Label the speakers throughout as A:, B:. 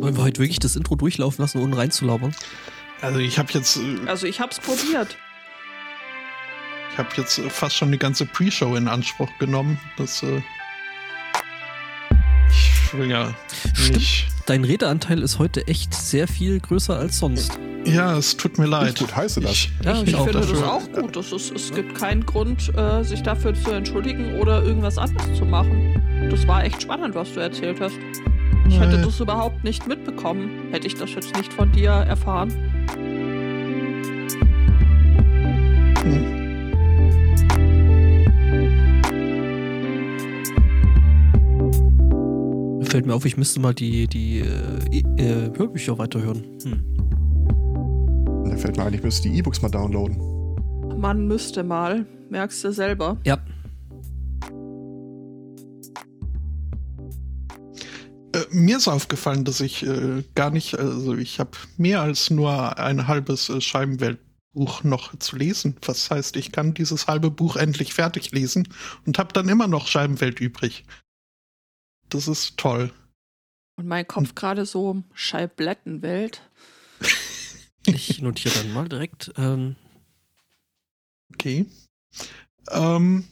A: Wollen wir heute wirklich das Intro durchlaufen lassen, ohne reinzulabern?
B: Also ich habe jetzt, äh,
C: Also ich hab's probiert.
B: ich habe jetzt äh, fast schon die ganze Pre-Show in Anspruch genommen. Das, äh, ja
A: Stimmt.
B: nicht.
A: Dein Redeanteil ist heute echt sehr viel größer als sonst.
B: Ja, es tut mir leid.
D: Gut heiße das.
B: Ich,
A: Ja,
C: ich
A: ich
C: finde das
B: dafür.
C: auch gut. Das ist, es gibt keinen Grund, äh, sich dafür zu entschuldigen oder irgendwas anderes zu machen. Das war echt spannend, was du erzählt hast. Ich hätte das überhaupt nicht mitbekommen, hätte ich das jetzt nicht von dir erfahren.
A: Fällt mir auf, ich müsste mal die, die äh, äh, Hörbücher weiterhören. Hm.
D: Da fällt mir ein, ich müsste die E-Books mal downloaden.
C: Man müsste mal, merkst du selber.
A: Ja,
B: Äh, mir ist aufgefallen, dass ich äh, gar nicht, also ich habe mehr als nur ein halbes äh, Scheibenweltbuch noch zu lesen. Was heißt, ich kann dieses halbe Buch endlich fertig lesen und habe dann immer noch Scheibenwelt übrig. Das ist toll.
C: Und mein Kopf gerade so Scheiblettenwelt.
A: ich notiere dann mal direkt. Ähm,
B: Okay. Ähm,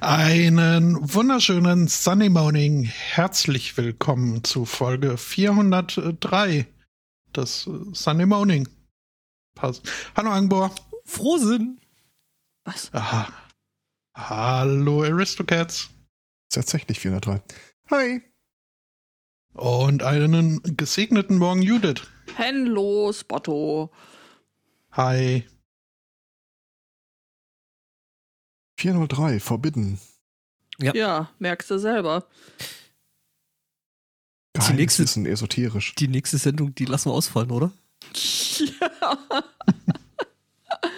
B: einen wunderschönen Sunny Morning. Herzlich willkommen zu Folge 403. Das äh, Sunny Morning. Pass. Hallo Angbor.
A: Frohsinn!
C: Was?
B: Aha. Hallo Aristocats.
D: Tatsächlich 403. Hi.
B: Und einen gesegneten Morgen Judith.
C: Henlo, Spotto.
B: Hi.
D: 403, Forbidden.
A: Ja.
C: Ja, merkst du selber.
D: Geheimes
A: nächste-
D: esoterisch.
A: Die nächste Sendung, die lassen wir ausfallen, oder?
C: ja.
B: Ach ja.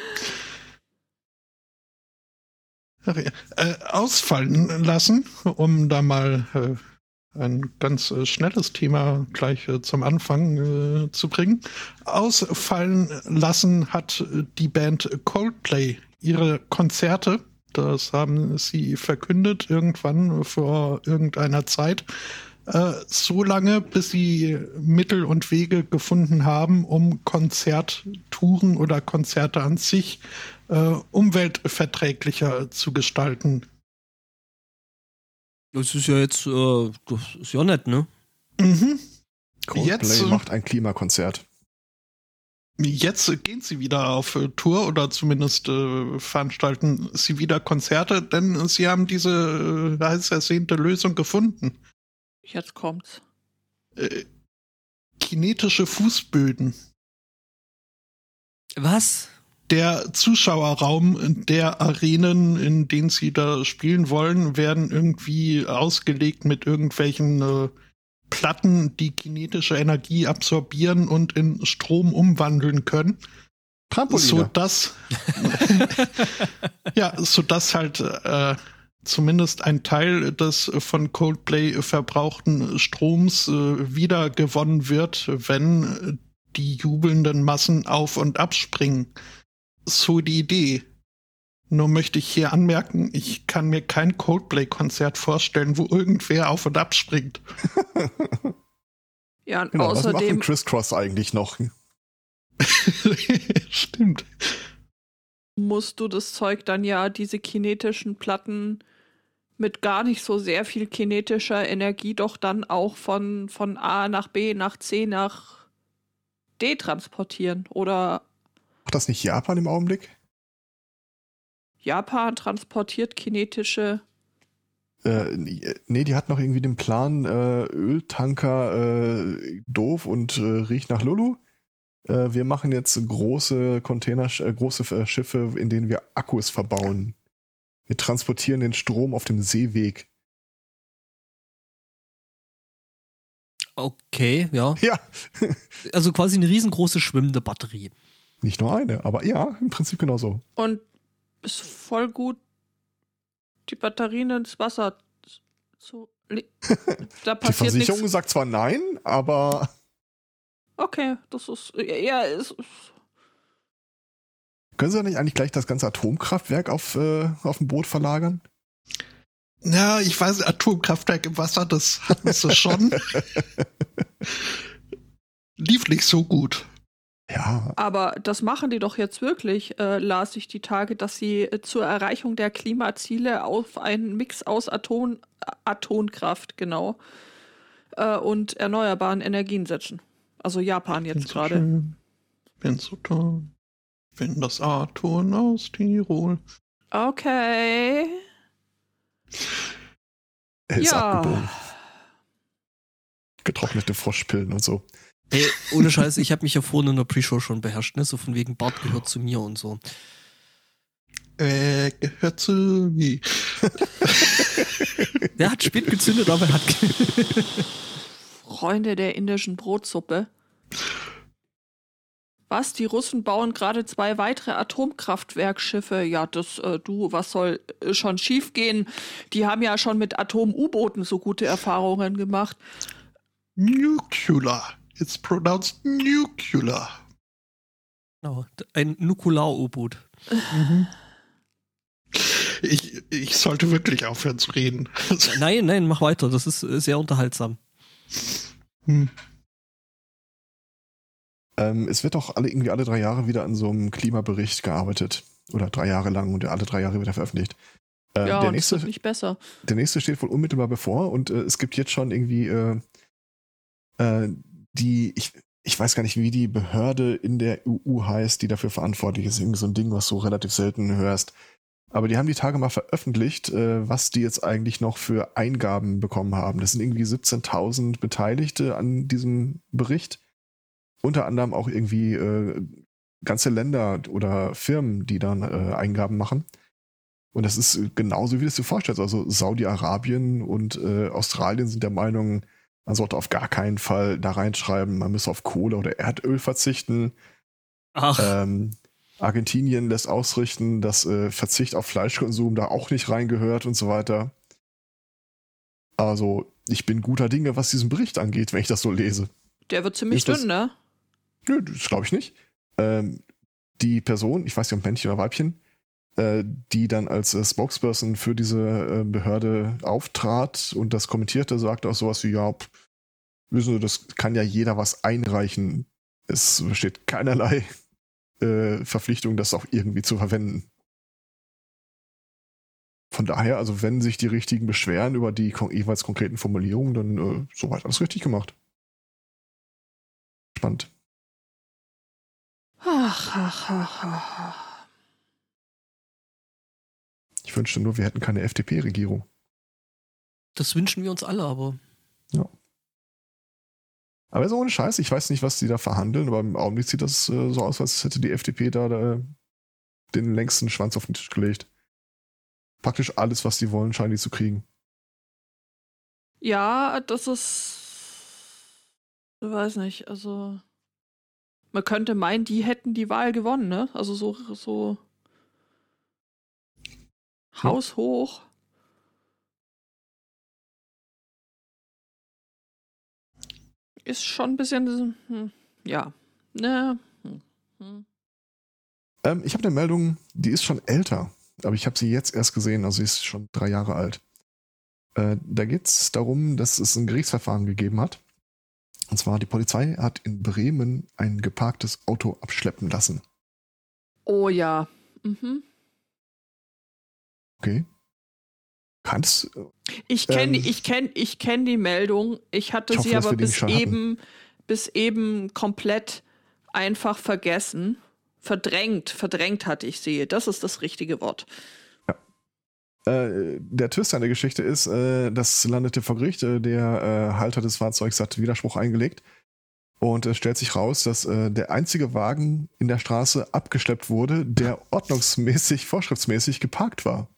B: Äh, ausfallen lassen, um da mal äh, ein ganz äh, schnelles Thema gleich äh, zum Anfang äh, zu bringen. Ausfallen lassen hat äh, die Band Coldplay ihre Konzerte. Das haben sie verkündet irgendwann vor irgendeiner Zeit. So lange, bis sie Mittel und Wege gefunden haben, um Konzerttouren oder Konzerte an sich äh, umweltverträglicher zu gestalten.
A: Das ist ja jetzt, äh, das ist ja nett, ne?
B: Mhm.
D: Coldplay
B: Jetzt, äh,
D: macht ein Klimakonzert.
B: Jetzt gehen sie wieder auf äh, Tour oder zumindest äh, veranstalten sie wieder Konzerte, denn sie haben diese äh, heiß ersehnte Lösung gefunden.
C: Jetzt kommt's.
B: Äh, kinetische Fußböden.
A: Was?
B: Der Zuschauerraum der Arenen, in denen sie da spielen wollen, werden irgendwie ausgelegt mit irgendwelchen äh, Platten, die kinetische Energie absorbieren und in Strom umwandeln können.
D: Trampoline.
B: So dass, ja, so dass halt äh, zumindest ein Teil des von Coldplay verbrauchten Stroms äh, wiedergewonnen wird, wenn die jubelnden Massen auf und abspringen. So die Idee. Nur möchte ich hier anmerken, ich kann mir kein Coldplay-Konzert vorstellen, wo irgendwer auf und abspringt.
C: Ja, und
D: genau, was macht
C: außerdem,
D: denn Crisscross eigentlich noch?
B: Stimmt.
C: musst du das Zeug dann ja, diese kinetischen Platten mit gar nicht so sehr viel kinetischer Energie doch dann auch von, von A nach B nach C nach D transportieren. Oder
D: Macht das nicht Japan im Augenblick?
C: Japan transportiert kinetische.
D: Äh, nee, die hat noch irgendwie den Plan, äh, Öltanker äh, doof und äh, riecht nach Lulu. Äh, wir machen jetzt große Container, äh, große äh, Schiffe, in denen wir Akkus verbauen. Wir transportieren den Strom auf dem Seeweg.
A: Okay, ja.
D: Ja,
A: Also quasi eine riesengroße schwimmende Batterie.
D: Nicht nur eine, aber ja, im Prinzip genauso.
C: Und ist voll gut, die Batterien ins Wasser li- da
D: Die
C: passiert
D: Versicherung
C: nichts.
D: sagt zwar nein, aber
C: Okay, das ist ja, es ist
D: können sie nicht eigentlich gleich das ganze Atomkraftwerk auf, äh, auf dem Boot verlagern?
B: Ja, ich weiß, Atomkraftwerk im Wasser, das hatten sie schon. Lief nicht so gut.
D: Ja,
C: Aber das machen die doch jetzt wirklich, äh, las ich die Tage, dass sie äh, zur Erreichung der Klimaziele auf einen Mix aus Atom, Atomkraft, genau, äh, und erneuerbaren Energien setzen. Also Japan jetzt
B: so
C: gerade.
B: schön, Bin so toll. Bin das Atom aus Tirol.
C: Okay.
D: er ist
C: ja.
D: abgebogen. Getrocknete Froschpillen und so.
A: Ey, ohne Scheiß, ich habe mich ja vorhin in der Pre-Show schon beherrscht, ne? So von wegen Bart gehört zu mir und so.
B: Äh, gehört zu mir.
A: Der hat spät gezündet, aber er hat.
C: Freunde der indischen Brotsuppe. Was? Die Russen bauen gerade zwei weitere Atomkraftwerkschiffe. Ja, das, äh, du, was soll äh, schon schiefgehen? Die haben ja schon mit Atom-U-Booten so gute Erfahrungen gemacht.
B: Nuclear. It's pronounced nuclear.
A: Genau, ein Nukular-U-Boot.
B: Ich, ich sollte wirklich aufhören zu reden.
A: Nein, nein, mach weiter. Das ist äh, sehr unterhaltsam.
B: Hm.
D: Ähm, es wird auch alle, irgendwie alle drei Jahre wieder an so einem Klimabericht gearbeitet. Oder drei Jahre lang und alle drei Jahre wieder veröffentlicht. Ähm,
C: ja,
D: der, nächste,
C: wird nicht besser.
D: der nächste steht wohl unmittelbar bevor und äh, es gibt jetzt schon irgendwie äh, äh, die, ich, ich weiß gar nicht, wie die Behörde in der EU heißt, die dafür verantwortlich ist. Irgendwie so ein Ding, was du relativ selten hörst. Aber die haben die Tage mal veröffentlicht, äh, was die jetzt eigentlich noch für Eingaben bekommen haben. Das sind irgendwie 17.000 Beteiligte an diesem Bericht. Unter anderem auch irgendwie äh, ganze Länder oder Firmen, die dann äh, Eingaben machen. Und das ist genauso, wie du es dir vorstellst. Also Saudi-Arabien und äh, Australien sind der Meinung, man sollte auf gar keinen Fall da reinschreiben, man müsse auf Kohle oder Erdöl verzichten.
A: Ach,
D: Ähm, Argentinien lässt ausrichten, dass äh, Verzicht auf Fleischkonsum da auch nicht reingehört und so weiter. Also, ich bin guter Dinge, was diesen Bericht angeht, wenn ich das so lese.
C: Der wird ziemlich dünn, ne?
D: Nö, das glaube ich nicht. Ähm, die Person, ich weiß nicht, ob Männchen oder Weibchen, die dann als äh, Spokesperson für diese äh, Behörde auftrat und das kommentierte, sagte auch sowas wie, ja, pff, wissen Sie, das kann ja jeder was einreichen. Es besteht keinerlei äh, Verpflichtung, das auch irgendwie zu verwenden. Von daher, also wenn sich die Richtigen beschweren über die kon jeweils konkreten Formulierungen, dann äh, soweit alles richtig gemacht. Spannend.
C: Ach, ach, ach, ach.
D: Ich wünschte nur, wir hätten keine FDP-Regierung.
A: das wünschen wir uns alle, aber
D: Aber so ohne Scheiß, ich weiß nicht, was die da verhandeln, aber im Augenblick sieht das äh, so aus, als hätte die FDP da, da den längsten Schwanz auf den Tisch gelegt. Praktisch alles, was die wollen, scheinen die zu kriegen.
C: Ja, das ist. Ich weiß nicht, also. Man könnte meinen, die hätten die Wahl gewonnen, ne? Also so, so haushoch. Ist schon ein bisschen. Hm, ja. Ne. Hm, hm.
D: Ähm, ich habe eine Meldung, die ist schon älter, aber ich habe sie jetzt erst gesehen, also sie ist schon drei Jahre alt. Äh, da geht es darum, dass es ein Gerichtsverfahren gegeben hat. Und zwar, die Polizei hat in Bremen ein geparktes Auto abschleppen lassen.
C: Oh ja. Mhm.
D: Okay. Kannst,
C: Ich kenne
D: Ähm,
C: ich kenn, ich kenn die Meldung. Ich hatte
D: Ich hoffe,
C: sie aber bis eben, bis eben komplett einfach vergessen. Verdrängt, verdrängt hatte ich sie. Das ist das richtige Wort.
D: Äh, der Twist an der Geschichte ist, äh, das landete vor Gericht. Äh, der äh, Halter des Fahrzeugs hat Widerspruch eingelegt. Und es stellt sich raus, dass äh, der einzige Wagen in der Straße abgeschleppt wurde, der ordnungsmäßig, vorschriftsmäßig geparkt war.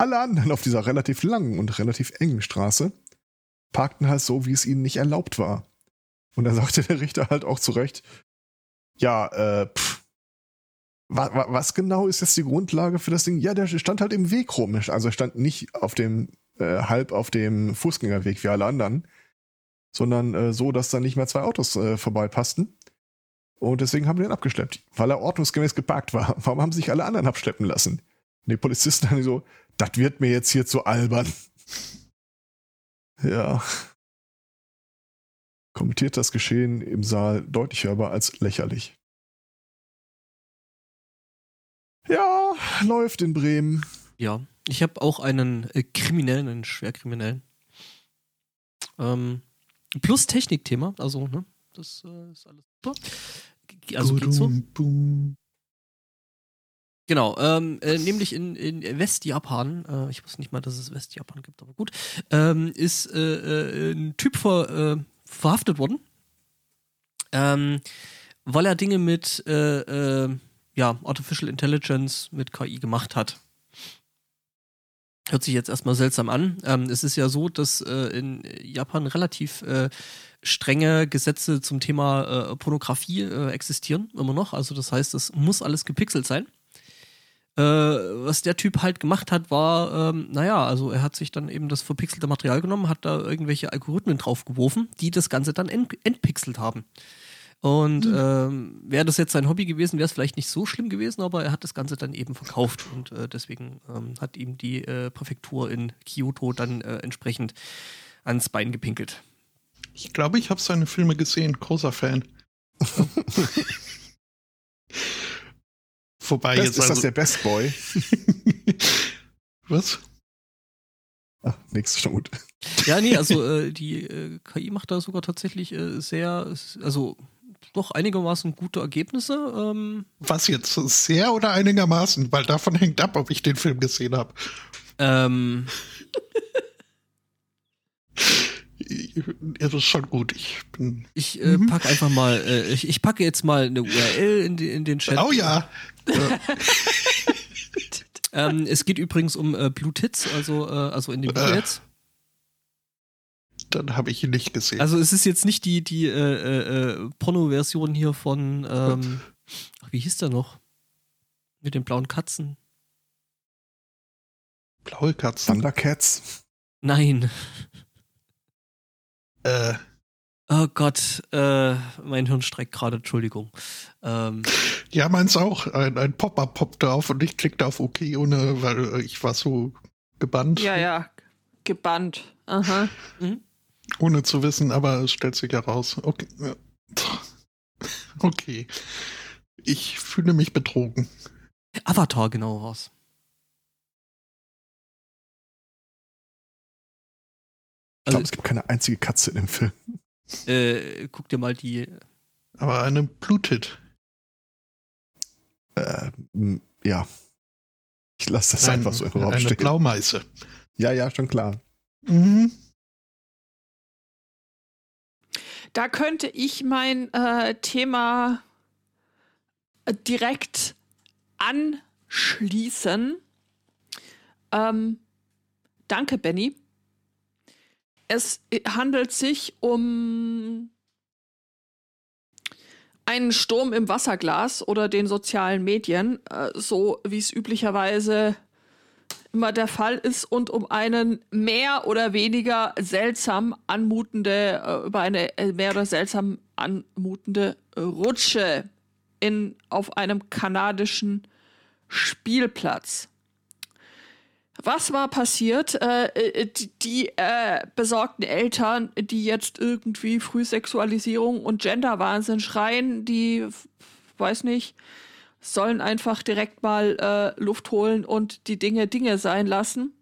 D: Alle anderen auf dieser relativ langen und relativ engen Straße parkten halt so, wie es ihnen nicht erlaubt war. Und da sagte der Richter halt auch zu Recht, ja, äh, pff, wa, wa, was genau ist jetzt die Grundlage für das Ding? Ja, der stand halt im Weg rum. Also er stand nicht auf dem äh, halb auf dem Fußgängerweg wie alle anderen, sondern äh, so, dass da nicht mehr zwei Autos äh, vorbeipassten. Und deswegen haben wir ihn abgeschleppt, weil er ordnungsgemäß geparkt war. Warum haben sich alle anderen abschleppen lassen? Und die Polizisten haben so, das wird mir jetzt hier zu albern. Ja. Kommentiert das Geschehen im Saal deutlich hörbar als lächerlich. Ja, läuft in Bremen.
A: Ja, ich habe auch einen äh, Kriminellen, einen Schwerkriminellen. Ähm, plus Technikthema, also, ne, das äh, ist alles super. Also geht so.
B: Boom.
A: Genau, ähm, äh, nämlich in, in Westjapan, äh, ich wusste nicht mal, dass es Westjapan gibt, aber gut, ähm, ist äh, äh, ein Typ ver, äh, verhaftet worden, ähm, weil er Dinge mit äh, ja, Artificial Intelligence, mit KI gemacht hat. Hört sich jetzt erstmal seltsam an. Ähm, es ist ja so, dass in Japan relativ strenge Gesetze zum Thema Pornografie existieren, immer noch. Also das heißt, es muss alles gepixelt sein. Äh, was der Typ halt gemacht hat, war, ähm, naja, also er hat sich dann eben das verpixelte Material genommen, hat da irgendwelche Algorithmen draufgeworfen, die das Ganze dann ent entpixelt haben. Und ähm, wäre das jetzt sein Hobby gewesen, wäre es vielleicht nicht so schlimm gewesen, aber er hat das Ganze dann eben verkauft und äh, deswegen ähm, hat ihm die äh, Präfektur in Kyoto dann äh, entsprechend ans Bein gepinkelt.
B: Ich glaube, ich habe seine Filme gesehen. Großer Fan. Vorbei
D: Best,
B: jetzt
D: ist das
B: also.
D: der Best Boy?
B: Was?
D: Ach, nix, schon gut.
A: Ja, nee, also äh, die äh, KI macht da sogar tatsächlich äh, sehr, also doch einigermaßen gute Ergebnisse. Ähm,
B: Was jetzt? Sehr oder einigermaßen? Weil davon hängt ab, ob ich den Film gesehen habe.
A: ähm,
B: Es ist schon gut. Ich bin.
A: ich äh,
B: Mhm.
A: packe einfach mal, äh, ich, ich packe jetzt mal eine URL in, die, in den Chat.
B: Oh ja.
A: Ähm, es geht übrigens um äh, Blue Tits, also, äh, also in dem Video
B: Äh.
A: jetzt.
B: Dann habe ich ihn nicht gesehen.
A: Also es ist jetzt nicht die, die äh, äh, Porno-Version hier von, ähm, ach, wie hieß der noch? Mit den blauen Katzen.
B: Blaue Katzen.
D: Thundercats.
A: Nein.
B: Äh,
A: Oh Gott, äh, mein Hirn streckt gerade, Entschuldigung. Ähm,
B: ja, meins auch. Ein, ein Pop-up poppt auf und ich klickte auf OK, ohne, weil ich war so gebannt,
C: Ja, ja, gebannt. Aha.
B: ohne zu wissen, aber es stellt sich heraus. Okay. Okay. Ich fühle mich betrogen.
A: Avatar, genau war's.
D: Ich glaube,
A: Also,
D: es gibt keine einzige Katze in dem Film.
A: äh, guck dir mal die.
B: Aber eine blutet.
D: Äh, ja. Ich lasse das
B: Ein-
D: einfach so im Raum
B: eine
D: stehen.
B: Blaumeiße.
D: Ja, ja, schon klar.
B: Mhm.
C: Da könnte ich mein äh, Thema äh, direkt anschließen. Ähm, danke, Benny. Es handelt sich um einen Sturm im Wasserglas oder den sozialen Medien, äh, so wie es üblicherweise immer der Fall ist und um einen mehr oder weniger seltsam anmutende, äh, über eine äh, mehr oder seltsam anmutende Rutsche in, auf einem kanadischen Spielplatz. Was war passiert? Äh, äh, die äh, besorgten Eltern, die jetzt irgendwie Frühsexualisierung und Genderwahnsinn schreien, die, weiß nicht, sollen einfach direkt mal äh, Luft holen und die Dinge Dinge sein lassen.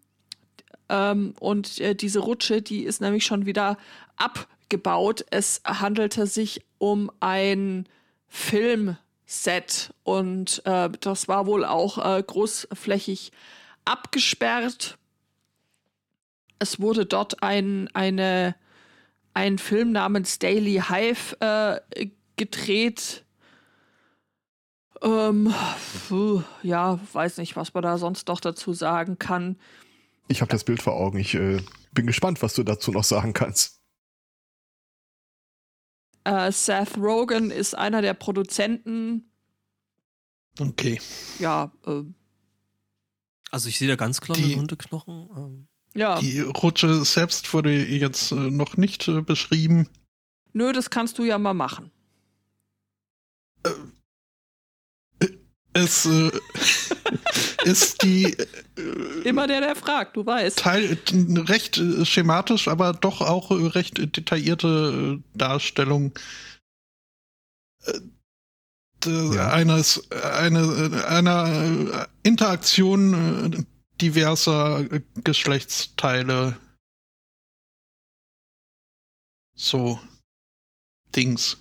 C: Ähm, und äh, diese Rutsche, die ist nämlich schon wieder abgebaut. Es handelte sich um ein Filmset und äh, das war wohl auch großflächig abgesperrt. Es wurde dort ein, eine, ein Film namens Daily Hive äh, gedreht. Ähm, puh, ja, weiß nicht, was man da sonst noch dazu sagen kann.
D: Ich habe das Bild vor Augen. Ich äh, bin gespannt, was du dazu noch sagen kannst.
C: Äh, Seth Rogen ist einer der Produzenten.
B: Okay.
C: Ja, äh,
A: Also ich sehe da ganz klar
B: Die-
A: Hundeknochen. Ähm,
C: Ja.
B: Die Rutsche selbst wurde jetzt äh, noch nicht äh, beschrieben.
C: Nö, das kannst du ja mal machen.
B: Es äh, ist die äh,
C: Immer der, der fragt, du weißt.
B: Teil äh, recht äh, schematisch, aber doch auch äh, recht detaillierte äh, Darstellung äh,
D: Ja.
B: eines eine äh, einer äh, Interaktion äh, diverser äh, Geschlechtsteile. So Dings.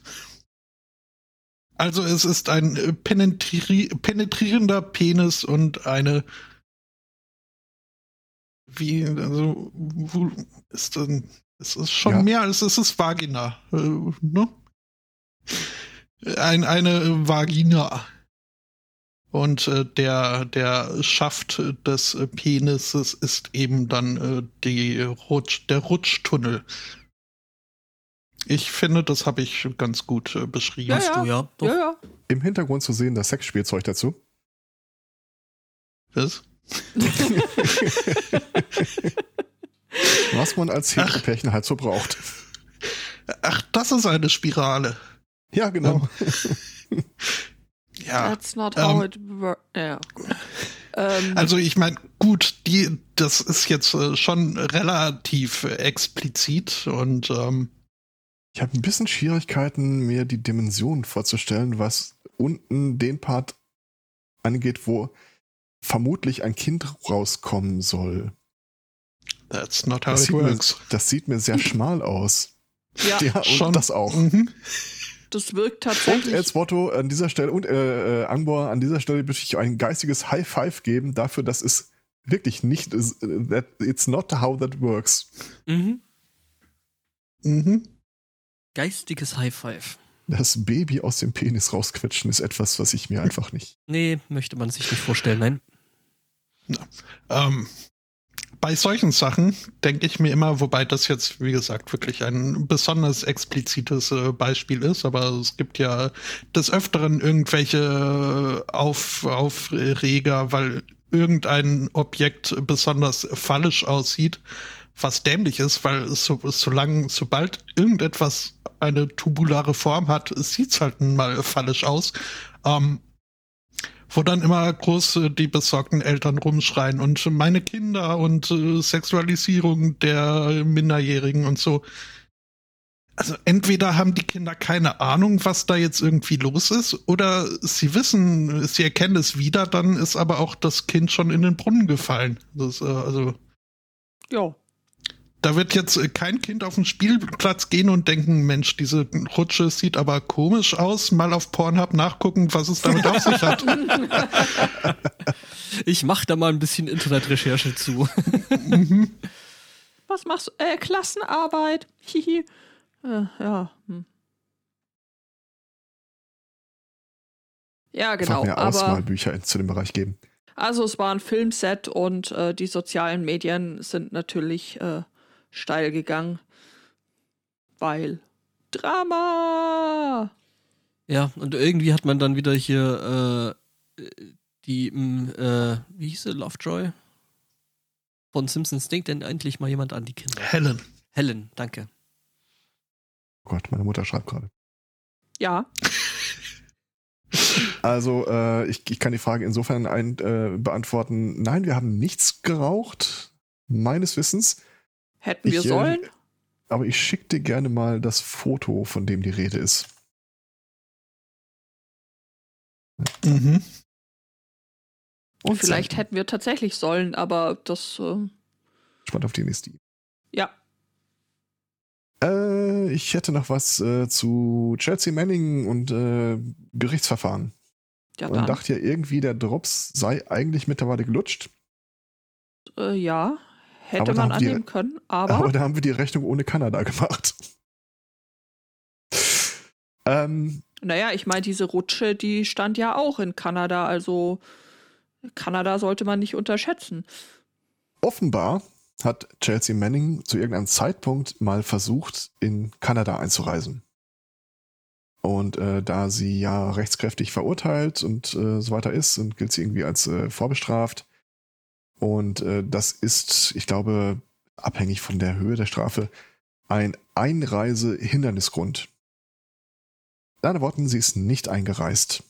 B: Also es ist ein äh, penetri penetrierender Penis und eine wie also ist denn es ist schon
D: Ja.
B: mehr als es ist Vagina, äh, ne? Ein, eine Vagina. Und äh, der, der Schaft des äh, Penises ist eben dann äh, die Rutsch, der Rutschtunnel. Ich finde, das habe ich ganz gut äh, beschrieben.
C: Ja,
A: Hast du, ja. Doch.
C: Ja, ja.
D: Im Hintergrund zu sehen das Sexspielzeug dazu.
B: Was?
D: Was man als Heteropärchen halt so braucht.
B: Ach, das ist eine Spirale.
D: Ja, genau.
B: Ja.
C: That's not how
B: ähm,
C: it works. Ja. Ähm,
B: Also ich meine, gut, die, das ist jetzt äh, schon relativ äh, explizit und ähm,
D: Ich habe ein bisschen Schwierigkeiten, mir die Dimension vorzustellen, was unten den Part angeht, wo vermutlich ein Kind rauskommen soll.
B: that's not how
D: Das
B: it
D: sieht, mir,
B: works.
D: das sieht mir sehr schmal aus.
C: ja,
D: Ja, und
B: Schon.
D: das auch.
B: Mhm.
C: Das wirkt
D: Und
C: tatsächlich.
D: Elswotto an dieser Stelle und äh, äh, Angbor an dieser Stelle möchte ich ein geistiges High Five geben dafür, dass es wirklich nicht ist. äh, That it's not how that works.
A: Mhm.
B: Mhm.
A: Geistiges High Five.
D: Das Baby aus dem Penis rausquetschen ist etwas, was ich mir einfach nicht.
A: Nee, möchte man sich nicht vorstellen, nein.
B: Ähm, bei solchen Sachen denke ich mir immer, wobei das jetzt, wie gesagt, wirklich ein besonders explizites äh, Beispiel ist, aber es gibt ja des Öfteren irgendwelche Auf Aufreger, weil irgendein Objekt besonders fallisch aussieht, was dämlich ist, weil so, solange, sobald irgendetwas eine tubulare Form hat, sieht's halt mal fallisch aus. Ähm, wo dann immer groß äh, die besorgten Eltern rumschreien und meine Kinder und äh, Sexualisierung der Minderjährigen und so. Also entweder haben die Kinder keine Ahnung, was da jetzt irgendwie los ist, oder sie wissen, sie erkennen es wieder, dann ist aber auch das Kind schon in den Brunnen gefallen. Das, äh, also
C: ja.
B: Da wird jetzt äh, kein Kind auf den Spielplatz gehen und denken, Mensch, diese Rutsche sieht aber komisch aus, mal auf Pornhub nachgucken, was es damit auf sich hat.
A: Ich mach da mal ein bisschen Internetrecherche zu.
B: mhm.
C: Was machst du? Äh, Klassenarbeit. Hihi. Äh, ja. Hm. Ja, genau.
D: mehr in- zu dem Bereich geben.
C: also es war ein Filmset und äh, die sozialen Medien sind natürlich äh, steil gegangen, weil Drama.
A: Ja, und irgendwie hat man dann wieder hier äh, die, m, äh, wie hieß sie, Lovejoy? Von Simpsons denkt denn endlich mal jemand an die Kinder.
B: Helen.
A: Helen, danke.
D: Oh Gott, meine Mutter schreibt gerade.
C: Ja,
D: Also, äh, ich, ich kann die Frage insofern ein, äh, beantworten. Nein, wir haben nichts geraucht, meines Wissens.
C: Hätten wir
D: Ich, äh,
C: sollen.
D: Aber ich schicke dir gerne mal das Foto, von dem die Rede ist.
B: Mhm.
D: Und
C: Vielleicht hätten wir tatsächlich sollen, aber das, äh,
D: Spannend auf die nächste.
C: ja.
D: Äh, ich hätte noch was äh, zu Chelsea Manning und äh, Gerichtsverfahren.
C: Ja, dann.
D: dachte ja irgendwie, der Drops sei eigentlich mittlerweile gelutscht.
C: Äh, ja, hätte man
D: haben die-
C: annehmen können, aber,
D: Aber da haben wir die Rechnung ohne Kanada gemacht. ähm,
C: naja, ich meine, diese Rutsche, die stand ja auch in Kanada, also Kanada sollte man nicht unterschätzen.
D: offenbar hat Chelsea Manning zu irgendeinem Zeitpunkt mal versucht, in Kanada einzureisen. Und äh, da sie ja rechtskräftig verurteilt und äh, so weiter ist und gilt sie irgendwie als äh, vorbestraft. Und äh, das ist, ich glaube, abhängig von der Höhe der Strafe, ein Einreisehindernisgrund. In anderen Worten, sie ist nicht eingereist.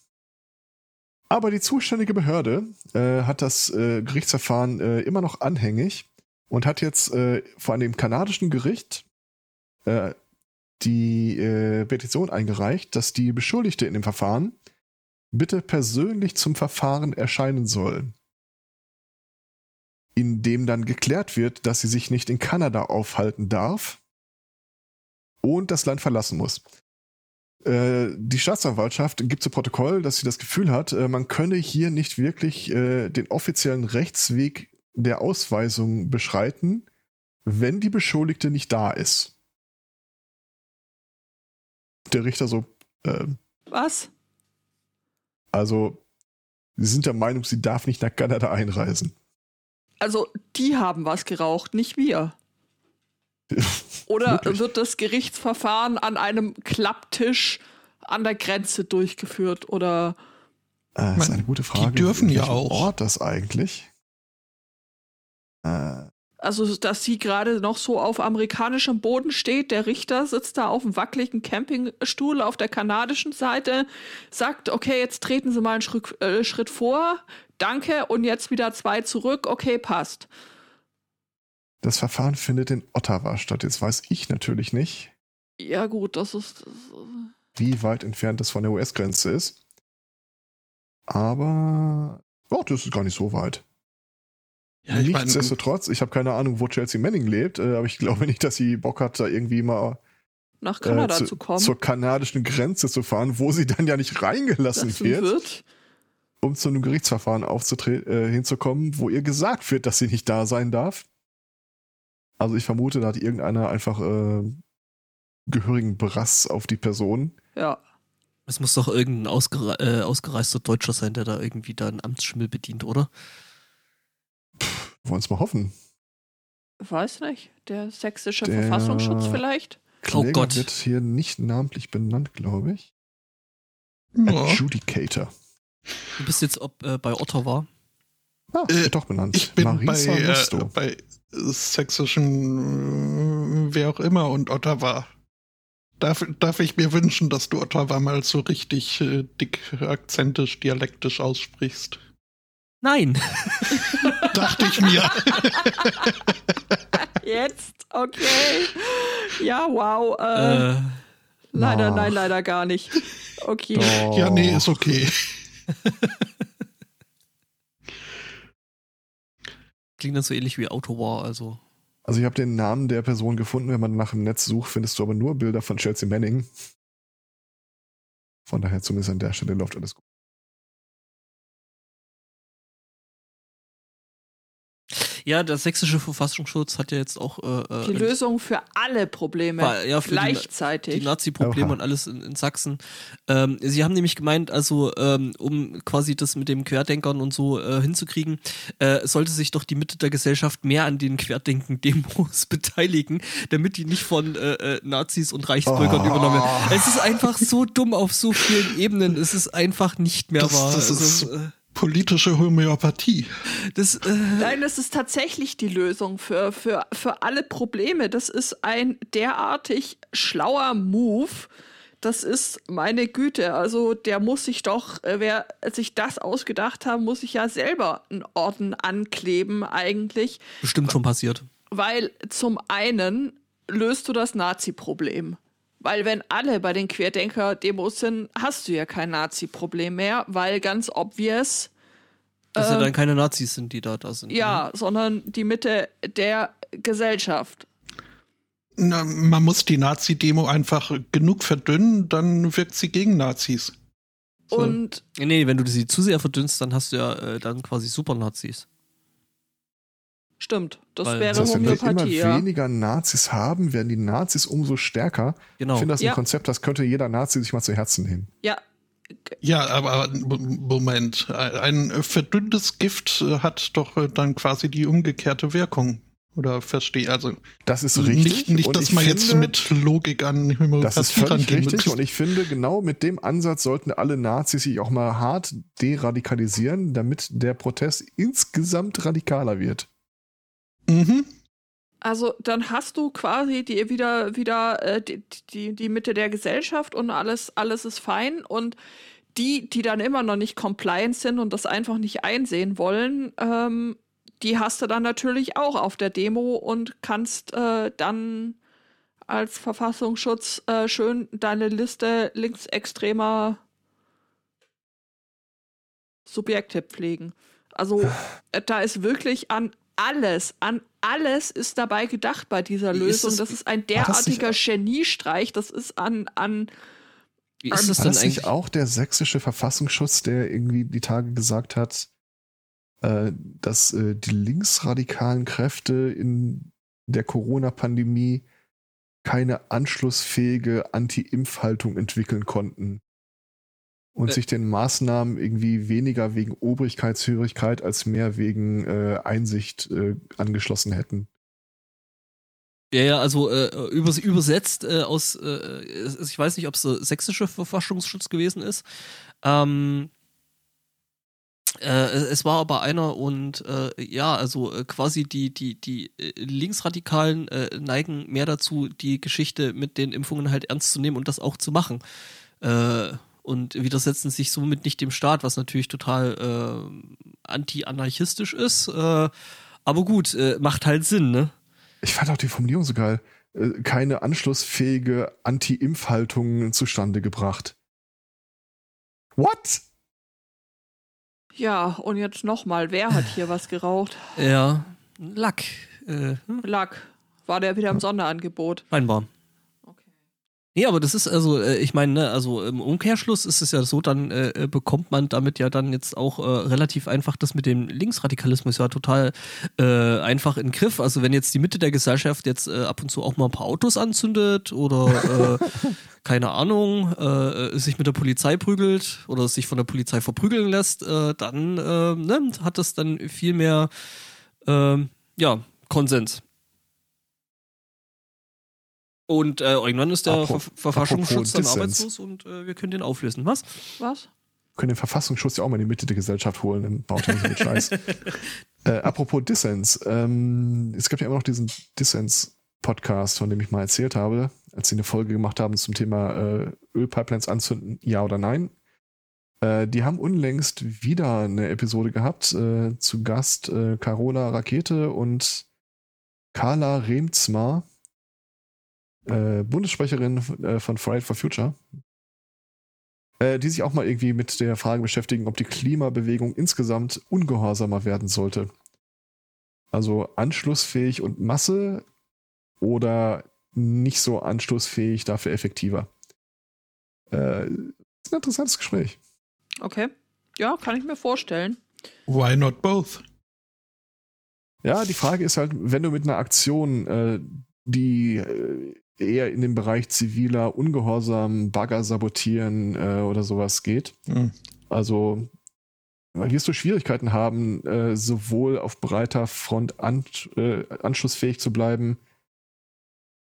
D: Aber die zuständige Behörde äh, hat das äh, Gerichtsverfahren äh, immer noch anhängig und hat jetzt äh, vor einem kanadischen Gericht äh, die äh, Petition eingereicht, dass die Beschuldigte in dem Verfahren bitte persönlich zum Verfahren erscheinen soll. In dem dann geklärt wird, dass sie sich nicht in Kanada aufhalten darf und das Land verlassen muss. Äh, die Staatsanwaltschaft gibt zu Protokoll, dass sie das Gefühl hat, äh, man könne hier nicht wirklich äh, den offiziellen Rechtsweg der Ausweisung beschreiten, wenn die Beschuldigte nicht da ist. Der Richter so, äh,
C: Was?
D: also, sie sind der Meinung, sie darf nicht nach Kanada einreisen.
C: Also, die haben was geraucht, nicht wir. Oder
D: Wirklich?
C: wird das Gerichtsverfahren an einem Klapptisch an der Grenze durchgeführt? Oder
D: Äh, das ist
B: Man-
D: eine gute
B: die
D: Frage.
B: dürfen
D: In
B: ja auch.
D: Ort das eigentlich? Äh,
C: also, dass sie gerade noch so auf amerikanischem Boden steht, der Richter sitzt da auf einem wackeligen Campingstuhl auf der kanadischen Seite, sagt, okay, jetzt treten Sie mal einen Schritt, äh, Schritt vor, danke, und jetzt wieder zwei zurück, okay, passt.
D: das Verfahren findet in Ottawa statt. Jetzt weiß ich natürlich nicht,
C: Ja, gut, das ist. Das,
D: wie weit entfernt das von der US-Grenze ist. Aber oh, das ist gar nicht so weit.
B: Ja, ich
D: Nichtsdestotrotz, ich habe keine Ahnung, wo Chelsea Manning lebt, äh, aber ich glaube nicht, dass sie Bock hat, da irgendwie mal
C: nach
D: äh,
C: Kanada
D: zu,
C: zu kommen.
D: zur kanadischen Grenze zu fahren, wo sie dann ja nicht reingelassen
C: lassen
D: wird,
C: wird.
D: um zu einem Gerichtsverfahren äh, hinzukommen, wo ihr gesagt wird, dass sie nicht da sein darf. Also ich vermute, da hat irgendeiner einfach äh, gehörigen Brass auf die Person.
C: Ja.
A: Es muss doch irgendein ausgere äh, ausgereister Deutscher sein, der da irgendwie da einen Amtsschimmel bedient, oder?
D: Wollen es mal hoffen.
C: Weiß nicht. Der sächsische
D: Der-
C: Verfassungsschutz vielleicht?
D: Kläger
A: Oh Gott.
D: wird hier nicht namentlich benannt, glaube ich.
B: ja.
D: Adjudicator.
A: Du bist jetzt ob, äh, bei Ottawa.
D: Ah,
B: Äh,
D: wird doch benannt.
B: Ich bin bei,
D: Marisa
B: äh,
D: Musto.
B: bei sächsischen, äh, wer auch immer und Ottawa. Darf, darf ich mir wünschen, dass du Ottawa mal so richtig äh, dick akzentisch, dialektisch aussprichst?
A: Nein.
B: Dachte ich mir.
C: Jetzt? Okay. Ja, wow. Äh,
A: äh,
C: leider,
D: ach.
C: nein, leider gar nicht. Okay.
D: Doch.
B: Ja, nee, ist okay.
A: klingt dann so ähnlich wie Autowar, also.
D: Also ich habe den Namen der Person gefunden. Wenn man nach dem Netz sucht, findest du aber nur Bilder von Chelsea Manning. Von daher zumindest an der Stelle läuft alles gut.
A: Ja, der sächsische Verfassungsschutz hat ja jetzt auch äh,
C: Die
A: äh,
C: Lösung für alle Probleme
A: War- ja, für die-
C: gleichzeitig.
A: die Nazi-Probleme
D: Oha.
A: und alles in, in Sachsen. Ähm, sie haben nämlich gemeint, also ähm, um quasi das mit dem Querdenkern und so äh, hinzukriegen, äh, sollte sich doch die Mitte der Gesellschaft mehr an den Querdenken-Demos beteiligen, damit die nicht von äh, äh, Nazis und Reichsbürgern
D: Oh.
A: übernommen werden. Es ist einfach so dumm auf so vielen Ebenen. Es ist einfach nicht mehr
B: Das-
A: wahr.
B: das
A: also,
B: ist-
A: äh,
B: Politische Homöopathie.
A: das, äh,
C: Nein, das ist tatsächlich die Lösung für, für, für alle Probleme. Das ist ein derartig schlauer Move. Das ist meine Güte. Also der muss sich doch, äh, wer sich das ausgedacht hat, muss sich ja selber einen Orden ankleben eigentlich.
A: bestimmt schon passiert.
C: Weil zum einen löst du das Nazi-Problem. Weil wenn alle bei den Querdenker-Demos sind, hast du ja kein Nazi-Problem mehr, weil ganz obvious,
A: Dass ja
C: Ähm,
A: dann keine Nazis sind, die da, da sind.
C: ja, sondern die Mitte der Gesellschaft.
B: Na, man muss die Nazi-Demo einfach genug verdünnen, dann wirkt sie gegen Nazis. So.
C: Und
A: Nee, Nee, wenn du sie zu sehr verdünnst, dann hast du ja äh, dann quasi Super-Nazis.
C: Stimmt, das
A: Weil-
C: wäre
D: Das heißt, wenn wir immer
C: Homöopathie, ja.
D: weniger Nazis haben, werden die Nazis umso stärker.
A: Genau.
D: Ich finde das
C: Ja.
D: ein Konzept, das könnte jeder Nazi sich mal zu Herzen nehmen.
C: Ja,
B: Ja, aber Moment. Ein verdünntes Gift hat doch dann quasi die umgekehrte Wirkung. Oder verstehe, also
D: Das ist richtig.
B: nicht, nicht dass man jetzt
D: finde,
B: mit Logik an
D: Das
B: Homöopathie
D: ist völlig richtig
B: muss.
D: und ich finde, genau mit dem Ansatz sollten alle Nazis sich auch mal hart deradikalisieren, damit der Protest insgesamt radikaler wird.
B: Mhm.
C: Also dann hast du quasi die wieder wieder äh, die, die, die Mitte der Gesellschaft und alles alles ist fein und die die dann immer noch nicht compliant sind und das einfach nicht einsehen wollen, ähm, die hast du dann natürlich auch auf der Demo und kannst äh, dann als Verfassungsschutz äh, schön deine Liste linksextremer Subjekte pflegen. Also da ist wirklich an alles, an alles ist dabei gedacht bei dieser
A: Wie ist
C: Lösung.
A: das-
C: das ist ein
D: das
C: derartiger
D: auch-
C: Geniestreich. Das ist an, an
A: Wie ist das denn
D: das
A: eigentlich?
D: auch der sächsische Verfassungsschutz, der irgendwie die Tage gesagt hat, äh, dass äh, die linksradikalen Kräfte in der Corona-Pandemie keine anschlussfähige Anti-Impf-Haltung entwickeln konnten und
A: Äh.
D: sich den Maßnahmen irgendwie weniger wegen Obrigkeitshörigkeit als mehr wegen äh, Einsicht äh, angeschlossen hätten.
A: Ja, ja, also äh, übers, übersetzt äh, aus, äh, ich weiß nicht, ob es der sächsische Verfassungsschutz gewesen ist. Ähm, äh, es war aber einer und äh, ja, also äh, quasi die, die, die Linksradikalen neigen mehr dazu, die Geschichte mit den Impfungen halt ernst zu nehmen und das auch zu machen. Und widersetzen sich somit nicht dem Staat, was natürlich total äh, anti-anarchistisch ist. Äh, aber gut, äh, macht halt Sinn, ne?
D: Ich fand auch die Formulierung so geil. Äh, Keine anschlussfähige Anti-Impf-Haltung zustande gebracht. What?
C: ja, und jetzt nochmal, wer hat hier was geraucht?
A: Ja, Lack. Äh, hm,
C: Lack. War der wieder im Sonderangebot?
A: scheinbar. Nee, aber das ist also, äh, ich meine, ne, also im Umkehrschluss ist es ja so, dann äh, äh, bekommt man damit ja dann jetzt auch äh, relativ einfach das mit dem Linksradikalismus ja total äh, einfach in den Griff. Also wenn jetzt die Mitte der Gesellschaft jetzt äh, ab und zu auch mal ein paar Autos anzündet oder keine Ahnung, sich mit der Polizei prügelt oder sich von der Polizei verprügeln lässt, dann ne, hat das dann viel mehr ähm, ja, Konsens. Und äh, irgendwann ist der
D: Apro-
A: Ver Verfassungsschutz dann arbeitslos und äh, wir können den auflösen. Was?
C: Was?
D: Können den Verfassungsschutz ja auch mal in die Mitte der Gesellschaft holen, dann baut er nicht mit Scheiß. äh, apropos Dissens. Ähm, es gibt ja immer noch diesen Dissens-Podcast, von dem ich mal erzählt habe, als sie eine Folge gemacht haben zum Thema äh, Ölpipelines anzünden, ja oder nein. Äh, die haben unlängst wieder eine Episode gehabt, äh, zu Gast äh, Carola Rakete und Carla Remzma, äh, Bundessprecherin äh, von Friday for Future, äh, die sich auch mal irgendwie mit der Frage beschäftigen, ob die Klimabewegung insgesamt ungehorsamer werden sollte. Also anschlussfähig und Masse oder nicht so anschlussfähig, dafür effektiver. Äh, ist ein interessantes Gespräch.
C: Okay. Ja, kann ich mir vorstellen.
B: Why not both?
D: Ja, die Frage ist halt, wenn du mit einer Aktion, äh, die äh, eher in den Bereich ziviler Ungehorsam, Bagger sabotieren äh, oder sowas geht,
B: Hm.
D: also wirst du Schwierigkeiten haben, äh, sowohl auf breiter Front an, äh, anschlussfähig zu bleiben,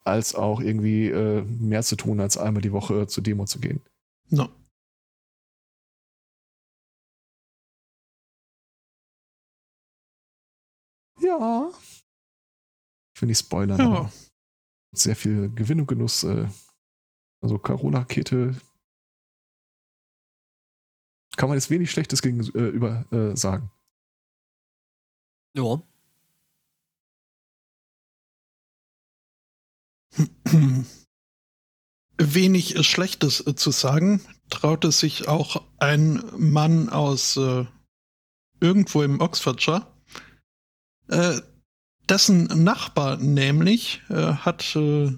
D: als auch irgendwie äh, mehr zu tun, als einmal die Woche zur Demo zu gehen.
B: No.
D: Ja. Ich will nicht spoilern,
B: Ja.
D: Sehr viel Gewinn und Genuss. Äh, also Corona-Rakete kann man jetzt wenig Schlechtes gegenüber äh, sagen.
A: Ja.
B: Wenig Schlechtes äh, zu sagen, traute sich auch ein Mann aus äh, irgendwo im Oxfordshire. Äh, dessen Nachbar nämlich äh, hat äh,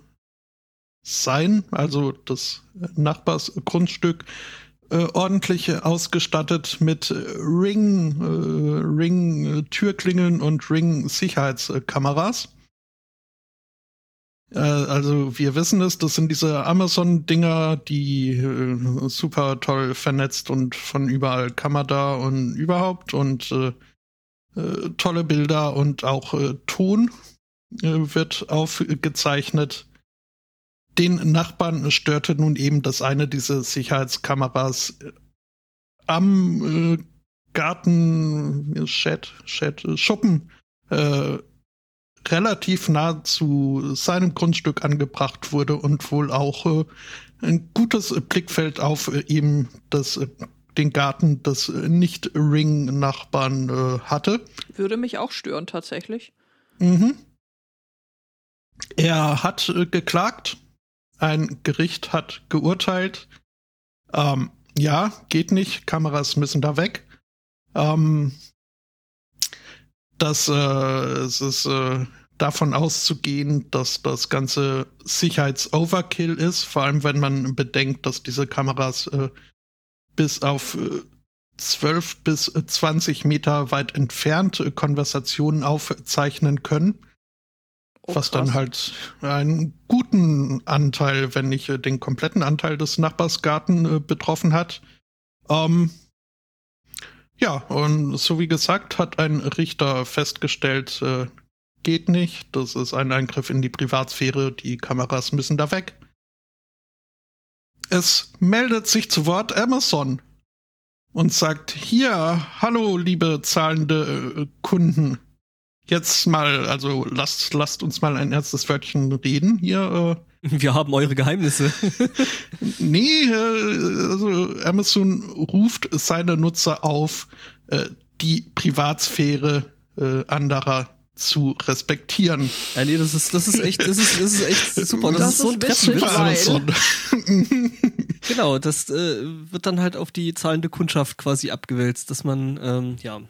B: sein, also das Nachbarsgrundstück, äh, ordentlich ausgestattet mit Ring, äh, Ring-Türklingeln und Ring-Sicherheitskameras. Äh, also wir wissen es, das sind diese Amazon-Dinger, die äh, super toll vernetzt und von überall Kamera und überhaupt und äh, tolle Bilder und auch äh, Ton äh, wird aufgezeichnet. Den Nachbarn störte nun eben, dass eine dieser Sicherheitskameras äh, am äh, Garten, Shed, Shed, Schuppen relativ nah zu seinem Grundstück angebracht wurde und wohl auch äh, ein gutes Blickfeld auf äh, eben das, den Garten des äh, Nicht-Ring-Nachbarn äh, hatte.
C: Würde mich auch stören, tatsächlich.
B: Mhm. Er hat äh, geklagt. Ein Gericht hat geurteilt. Ähm, ja, geht nicht. Kameras müssen da weg. Ähm, dass äh, es ist äh, davon auszugehen, dass das ganze Sicherheits-Overkill ist, vor allem wenn man bedenkt, dass diese Kameras äh, bis auf äh, 12 bis 20 Meter weit entfernt äh, Konversationen aufzeichnen können.
C: Oh,
B: was dann halt einen guten Anteil, wenn nicht äh, den kompletten Anteil des Nachbarsgarten äh, betroffen hat. Ähm, ja, und so wie gesagt, hat ein Richter festgestellt, äh, geht nicht. Das ist ein Eingriff in die Privatsphäre. Die Kameras müssen da weg. Es meldet sich zu Wort Amazon und sagt, hier, hallo, liebe zahlende äh, Kunden. Jetzt mal, also lasst, lasst uns mal ein erstes Wörtchen reden. Hier,
A: Wir haben eure Geheimnisse.
B: äh, nee, äh, also Amazon ruft seine Nutzer auf, äh, die Privatsphäre äh, anderer zu respektieren.
A: ja, nee, das ist, das ist echt, das ist, das ist echt super. Das,
C: Das
A: ist so ein
B: Amazon.
A: Genau, das äh, wird dann halt auf die zahlende Kundschaft quasi abgewälzt, dass man, ähm, ja.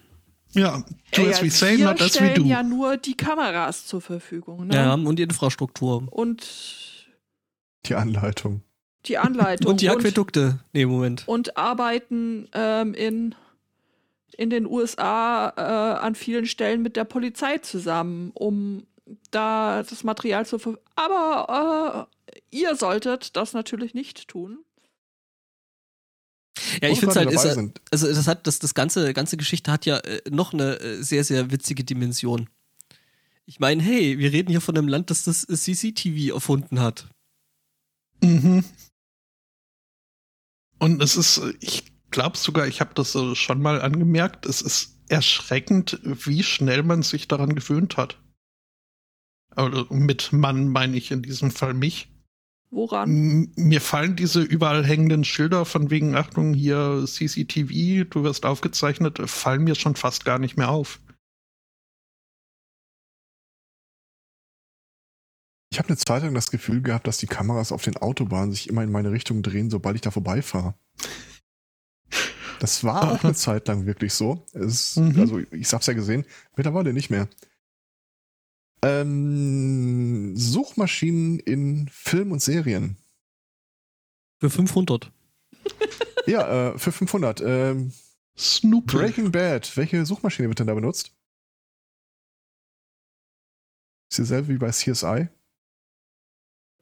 B: ja, do
C: Ja,
B: as we say, not as we
C: stellen
B: do.
C: ja nur die Kameras zur Verfügung. Ne?
A: ja, und die Infrastruktur.
C: Und
D: Die Anleitung.
C: die Anleitung.
A: Und die Aquädukte. Nee, Moment.
C: und arbeiten ähm, in, in den USA äh, an vielen Stellen mit der Polizei zusammen, um da das Material zu ver... Aber äh, ihr solltet das natürlich nicht tun.
A: Ja, ich finde halt, ist, also das hat, das, das ganze, ganze Geschichte hat ja äh, noch eine äh, sehr, sehr witzige Dimension. Ich meine, hey, wir reden hier von einem Land, das das äh, CCTV erfunden hat.
B: Mhm. Und es ist, äh, ich glaube sogar, ich habe das äh, schon mal angemerkt, es ist erschreckend, wie schnell man sich daran gewöhnt hat. Also mit Mann meine ich in diesem Fall mich.
C: Woran?
B: M mir fallen diese überall hängenden Schilder von wegen Achtung hier CCTV, du wirst aufgezeichnet, fallen mir schon fast gar nicht mehr auf.
D: Ich habe eine Zeit lang das Gefühl gehabt, dass die Kameras auf den Autobahnen sich immer in meine Richtung drehen, sobald ich da vorbeifahre. Das war auch eine Zeit lang wirklich so. Es,
B: Mhm.
D: Also ich hab's ja gesehen, mittlerweile nicht mehr. Ähm, Suchmaschinen in Film und Serien.
A: Für 500.
D: Ja, äh, für 500. Ähm,
B: Snoop.
D: Breaking Bad. Welche Suchmaschine wird denn da benutzt? Ist dieselbe wie bei CSI?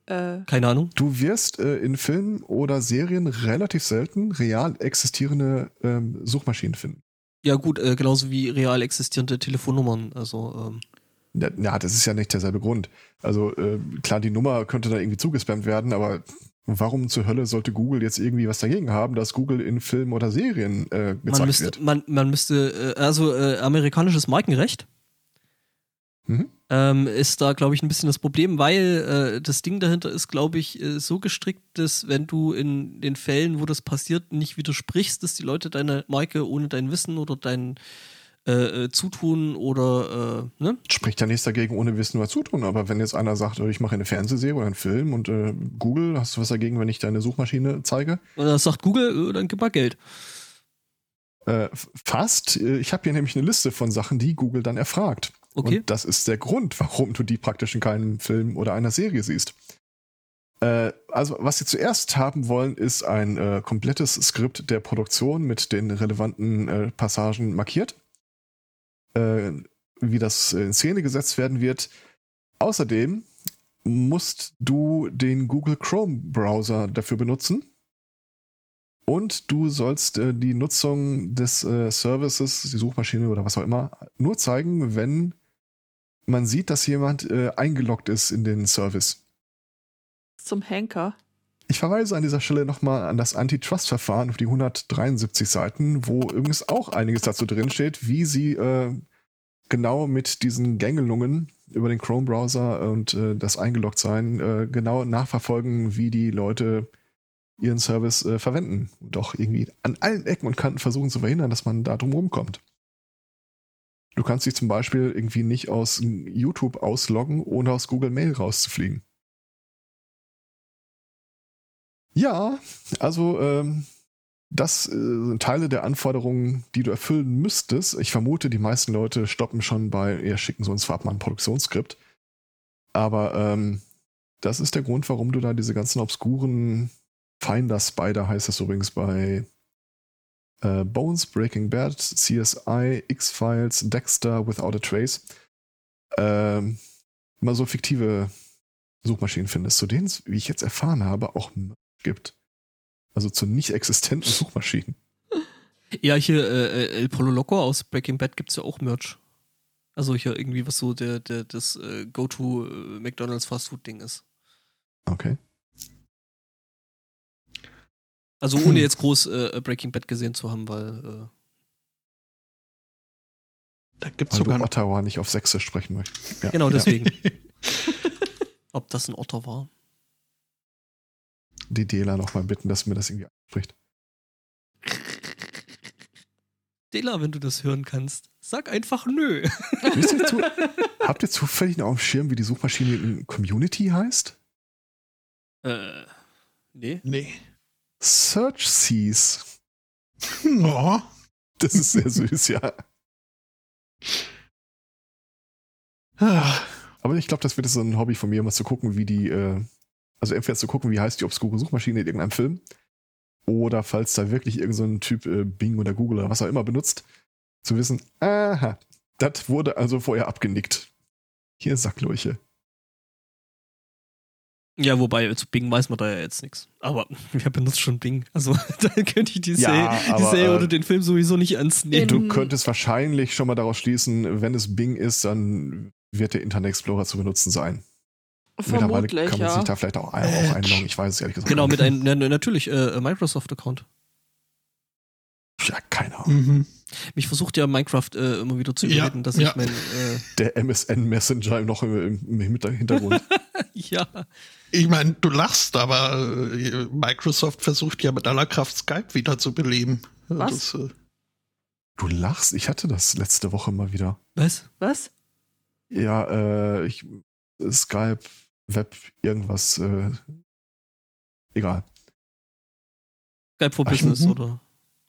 C: Äh,
A: Keine Ahnung.
D: Du wirst äh, in Filmen oder Serien relativ selten real existierende ähm, Suchmaschinen finden.
A: Ja, gut, äh, genauso wie real existierende Telefonnummern. Also, ähm,
D: Ja, ja, das ist ja nicht derselbe Grund. Also äh, klar, die Nummer könnte da irgendwie zugespammt werden, aber warum zur Hölle sollte Google jetzt irgendwie was dagegen haben, dass Google in Filmen oder Serien äh, gezeigt
A: man müsste,
D: wird?
A: man, man müsste, äh, also äh, amerikanisches Markenrecht
D: Mhm.
A: ähm, ist da, glaube ich, ein bisschen das Problem, weil äh, das Ding dahinter ist, glaube ich, äh, so gestrickt, dass wenn du in den Fällen, wo das passiert, nicht widersprichst, dass die Leute deine Marke ohne dein Wissen oder dein äh, äh, Zutun oder, äh, ne?
D: Spricht ja nichts dagegen, ohne Wissen oder Zutun. Aber wenn jetzt einer sagt, ich mache eine Fernsehserie oder einen Film und äh, Google, hast du was dagegen, wenn ich deine Suchmaschine zeige?
A: Und dann sagt Google, dann gib mal Geld.
D: Fast. Ich habe hier nämlich eine Liste von Sachen, die Google dann erfragt.
A: Okay.
D: Und das ist der Grund, warum du die praktisch in keinem Film oder einer Serie siehst. Äh, also, was sie zuerst haben wollen, ist ein äh, komplettes Skript der Produktion mit den relevanten äh, Passagen markiert, äh, wie das in Szene gesetzt werden wird. Außerdem musst du den Google Chrome Browser dafür benutzen. Und du sollst äh, die Nutzung des äh, Services, die Suchmaschine oder was auch immer, nur zeigen, wenn man sieht, dass jemand äh, eingeloggt ist in den Service.
C: zum Henker.
D: Ich verweise an dieser Stelle nochmal an das Antitrust-Verfahren auf die 173 Seiten, wo übrigens auch einiges dazu drin steht, wie sie äh, genau mit diesen Gängelungen über den Chrome-Browser und äh, das eingeloggt sein, äh, genau nachverfolgen, wie die Leute ihren Service äh, verwenden. Auch irgendwie an allen Ecken und Kanten versuchen zu verhindern, dass man da drum rumkommt. Du kannst dich zum Beispiel irgendwie nicht aus YouTube ausloggen, ohne aus Google Mail rauszufliegen. Ja, also ähm, das äh, sind Teile der Anforderungen, die du erfüllen müsstest. Ich vermute, die meisten Leute stoppen schon bei, ja, schicken sie uns vorab mal ein Produktionsskript. Aber ähm, das ist der Grund, warum du da diese ganzen obskuren Finder Spider heißt das übrigens bei äh, Bones, Breaking Bad, CSI, X-Files, Dexter, Without a Trace. Ähm, mal so fiktive Suchmaschinen findest, zu denen es, wie ich jetzt erfahren habe, auch gibt. Also zu nicht existenten Suchmaschinen.
A: Ja, hier äh, äh, El Polo Loco aus Breaking Bad gibt's ja auch Merch. Also hier irgendwie, was so der, der das äh, Go-To äh, McDonalds Fast Food Ding ist.
D: Okay.
A: Also ohne jetzt groß äh, Breaking Bad gesehen zu haben, weil äh,
B: Da gibt's
D: Weil
B: sogar
D: du. Ottawa nicht auf Sächsisch sprechen möchtest. Ja.
A: genau deswegen. Ob das ein Otter war?
D: Die Dela noch mal bitten, dass mir das irgendwie anspricht.
A: Dela, wenn du das hören kannst, sag einfach nö.
D: Wisst ihr zu, habt ihr zufällig noch auf dem Schirm, wie die Suchmaschine in Community heißt?
A: äh, nee.
B: Nee.
D: Search Seas.
B: Oh.
D: Das ist sehr süß, ja. Aber ich glaube, das wird so ein Hobby von mir, mal zu gucken, wie die, äh, also entweder zu gucken, wie heißt die obskure Suchmaschine in irgendeinem Film, oder falls da wirklich irgendein so Typ äh, Bing oder Google oder was auch immer benutzt, zu wissen, aha, das wurde also vorher abgenickt. Hier Sacklurche.
A: Ja, wobei, zu Bing weiß man da ja jetzt nichts. Aber wer benutzt schon Bing? Also, da könnte ich die
D: Ja,
A: Serie, die Serie
D: äh,
A: oder den Film sowieso nicht ernst nehmen.
D: Du könntest wahrscheinlich schon mal daraus schließen, wenn es Bing ist, dann wird der Internet Explorer zu benutzen sein. Mittlerweile
C: Vermutlich,
D: kann man
C: ja.
D: sich da vielleicht auch, auch einloggen. Ich weiß es ehrlich gesagt
A: Genau, mit einem, na, natürlich, äh, Microsoft-Account.
D: Ja, keine Ahnung.
B: mhm.
A: Mich versucht ja Minecraft äh, immer wieder zu
B: Ja,
A: überreden, dass
B: ja.
A: ich mein, äh,
D: Der MSN Messenger noch im, im, im Hintergrund.
A: ja,
B: Ich meine, du lachst, aber äh, Microsoft versucht ja mit aller Kraft Skype wieder zu beleben.
C: Was?
B: Das, äh,
D: Du lachst, ich hatte das letzte Woche mal wieder.
A: was?
C: Was?
D: Ja, äh, ich, Skype, Web, irgendwas, äh, egal.
A: Skype for Business,
B: mhm.
A: oder?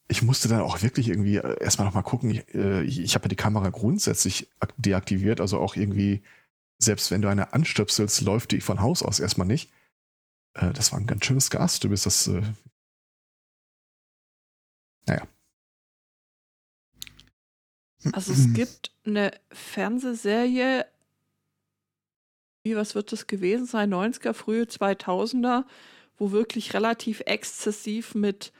D: Ich musste dann auch wirklich irgendwie äh, erstmal nochmal gucken. Ich, äh, ich, ich habe ja die Kamera grundsätzlich ak- deaktiviert, also auch irgendwie, selbst wenn du eine anstöpselst, läuft die von Haus aus erstmal nicht. Äh, das war ein ganz schönes Gas, du bist das. Äh, naja.
C: Also es gibt eine Fernsehserie, wie was wird das gewesen sein? 90er, frühe 2000er, wo wirklich relativ exzessiv mit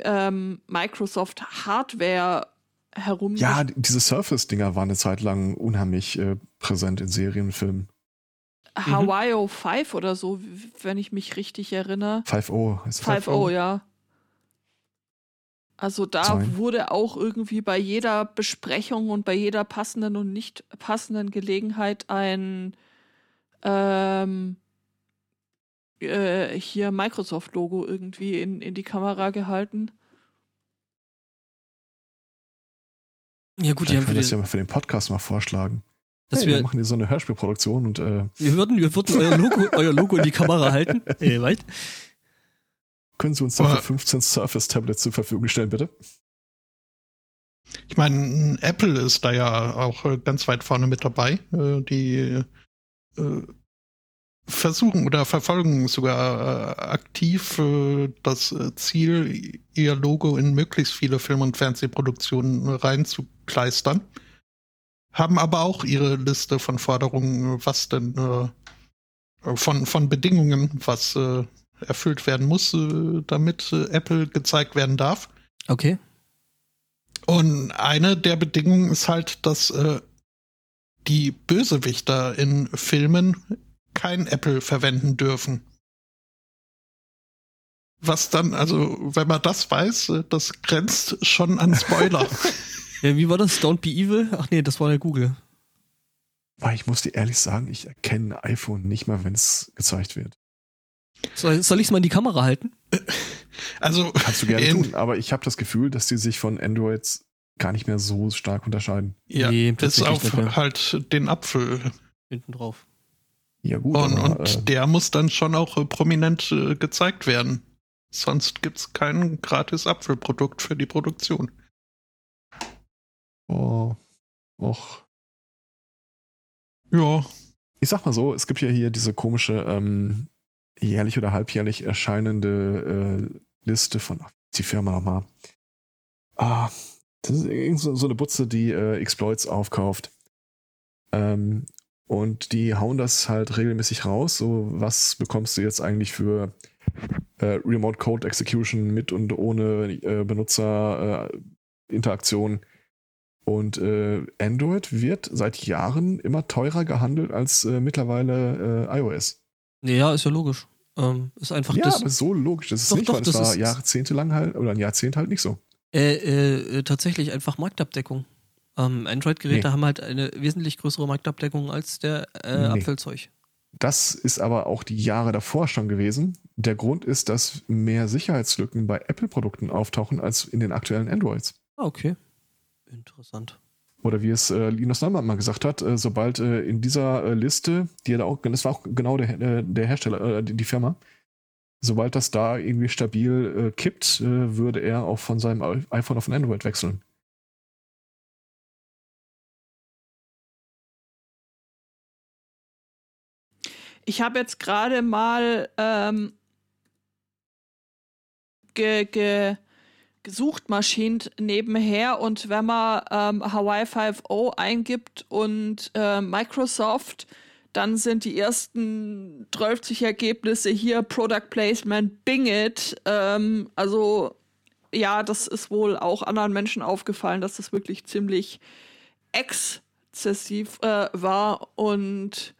C: ähm, Microsoft Hardware herum.
D: Ja, die- diese Surface-Dinger waren eine Zeit lang unheimlich äh, präsent in Serien, und Filmen.
C: Hawaii 5 oder so, wenn ich mich richtig erinnere.
D: 5.0 heißt
C: 5.0, ja. Also da
D: Sein.
C: wurde auch irgendwie bei jeder Besprechung und bei jeder passenden und nicht passenden Gelegenheit ein ähm, äh, hier Microsoft-Logo irgendwie in, in die Kamera gehalten.
A: Ja, gut, die
D: Vielleicht
A: haben für
D: können wir das
A: die,
D: ja mal für den Podcast mal vorschlagen.
A: dass
D: hey, wir,
A: wir,
D: machen hier so eine Hörspielproduktion und äh,
A: wir würden, wir würden euer Logo, euer Logo in die Kamera halten. Äh, weit?
D: können Sie uns dafür
B: Aber-
D: 15 Surface-Tablets zur Verfügung stellen, bitte?
B: Ich meine, Apple ist da ja auch äh, ganz weit vorne mit dabei. Äh, Die äh, versuchen oder verfolgen sogar äh, aktiv äh, das äh, Ziel, ihr Logo in möglichst viele Film- und Fernsehproduktionen reinzukleistern. Haben aber auch ihre Liste von Forderungen, was denn von, von Bedingungen, was erfüllt werden muss, damit Apple gezeigt werden darf.
A: Okay.
B: Und eine der Bedingungen ist halt, dass die Bösewichter in Filmen kein Apple verwenden dürfen. Was dann, also, wenn man das weiß, das grenzt schon an Spoiler.
A: Ja, wie war das? Don't be evil? Ach nee, das war ja Google.
D: Weil ich muss dir ehrlich sagen, ich erkenne ein iPhone nicht mal, wenn es gezeigt wird.
A: Soll, soll ich es mal in die Kamera halten?
B: Also
D: Kannst du gerne
B: in-
D: tun, aber ich habe das Gefühl, dass die sich von Androids gar nicht mehr so stark unterscheiden.
B: Ja,
A: Nee,
B: bis
A: tatsächlich
B: auf halt den Apfel.
A: Hinten drauf.
D: Ja gut,
B: Und,
D: aber,
B: und
D: äh,
B: der muss dann schon auch äh, prominent äh, gezeigt werden. Sonst gibt's kein gratis Apfelprodukt für die Produktion.
D: oh, och.
B: Ja,
D: Ich sag mal so, es gibt ja hier diese komische ähm, jährlich oder halbjährlich erscheinende äh, Liste von ach, die Firma nochmal. Ah, das ist so, so eine Butze, die äh, Exploits aufkauft. Ähm, und die hauen das halt regelmäßig raus. So, was bekommst du jetzt eigentlich für äh, Remote Code Execution mit und ohne äh, Benutzerinteraktion? Und äh, Android wird seit Jahren immer teurer gehandelt als äh, mittlerweile äh, iOS.
A: Ja, ist ja logisch. Ähm, ist einfach
D: ja,
A: das.
D: aber so logisch. Das ist
A: Doch,
D: nicht,
A: doch,
D: weil es
A: das
D: war
A: ist-
D: jahrzehntelang halt oder ein Jahrzehnt halt nicht so.
A: Äh, äh, äh, tatsächlich einfach Marktabdeckung. Ähm, Android-Geräte
D: Nee.
A: haben halt eine wesentlich größere Marktabdeckung als der äh,
D: Nee.
A: Apfelzeug.
D: Das ist aber auch die Jahre davor schon gewesen. Der Grund ist, dass mehr Sicherheitslücken bei Apple-Produkten auftauchen als in den aktuellen Androids.
A: Ah, okay. Interessant.
D: Oder wie es äh, Linus Neumann mal gesagt hat, äh, sobald äh, in dieser äh, Liste, die er da auch, das war auch genau der, äh, der Hersteller, äh, die, die Firma, sobald das da irgendwie stabil kippt, würde er auch von seinem iPhone auf ein Android wechseln.
C: Ich habe jetzt gerade mal ähm, ge, ge, gesucht maschint nebenher und wenn man ähm, Hawaii 5.0 eingibt und äh, Microsoft, dann sind die ersten 12 Ergebnisse hier Product Placement Bing It. Ähm, also ja, das ist wohl auch anderen Menschen aufgefallen, dass das wirklich ziemlich exzessiv äh, war und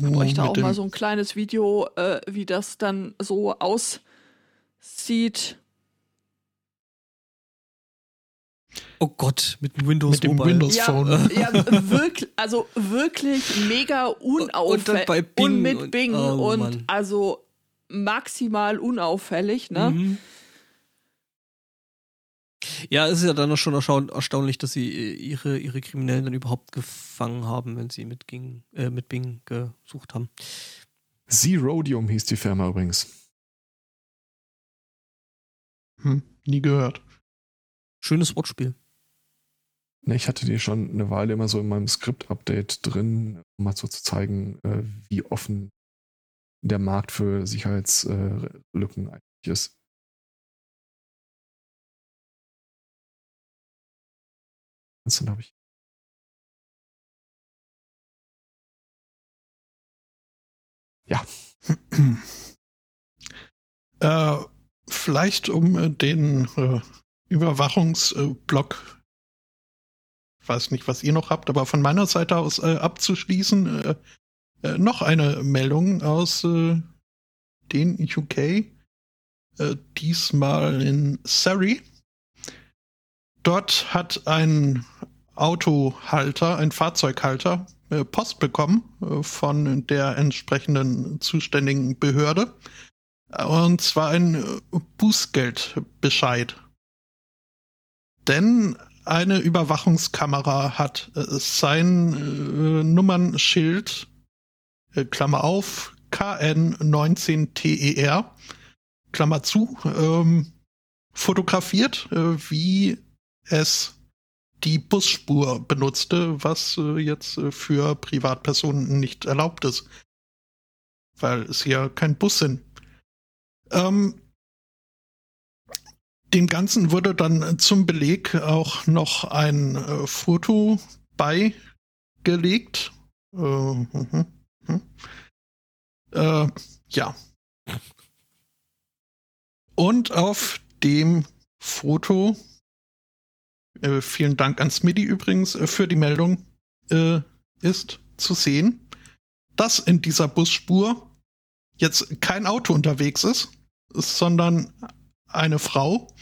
C: bräuchte
B: mit
C: auch mal so ein kleines Video, äh, wie das dann so aussieht.
A: Oh Gott, mit dem Windows
B: Mit dem
A: Mobile.
B: Windows
C: Ja,
B: Phone.
C: ja wirklich, also wirklich mega
A: Und dann
C: unauffällig.
A: bei Bing
C: und mit
A: und-
C: Bing
A: oh,
C: und
A: Mann.
C: also maximal unauffällig, ne?
A: Mhm. Ja, es ist ja dann auch schon erstaun erstaunlich, dass sie äh, ihre, ihre Kriminellen dann überhaupt gefangen haben, wenn sie mit, Ging, äh, mit Bing gesucht haben.
D: Zerodium hieß die Firma übrigens.
B: Hm, nie gehört.
A: Schönes Wortspiel.
D: Ne, ich hatte die schon eine Weile immer so in meinem Skript-Update drin, um mal so zu zeigen, äh, wie offen der Markt für Sicherheitslücken eigentlich ist. Habe ich. Ja,
B: Äh, vielleicht um äh, den äh, Überwachungsblock, weiß nicht, was ihr noch habt, aber von meiner Seite aus äh, abzuschließen, äh, äh, noch eine Meldung aus den UK, diesmal in Surrey. Dort hat ein Autohalter, ein Fahrzeughalter, äh, Post bekommen äh, von der entsprechenden zuständigen Behörde. Und zwar ein äh, Bußgeldbescheid. Denn eine Überwachungskamera hat sein Nummernschild, Klammer auf, KN19TER, E Klammer zu, ähm, fotografiert, wie es die Busspur benutzte, was äh, jetzt äh, für Privatpersonen nicht erlaubt ist. Weil es ja kein Bus sind. Ähm, dem Ganzen wurde dann zum Beleg auch noch ein äh, Foto beigelegt. Äh, mhm, mhm. Äh, ja. Und auf dem Foto, äh, vielen Dank an Smitty übrigens äh, für die Meldung, äh, ist zu sehen, dass in dieser Busspur jetzt kein Auto unterwegs ist, sondern eine Frau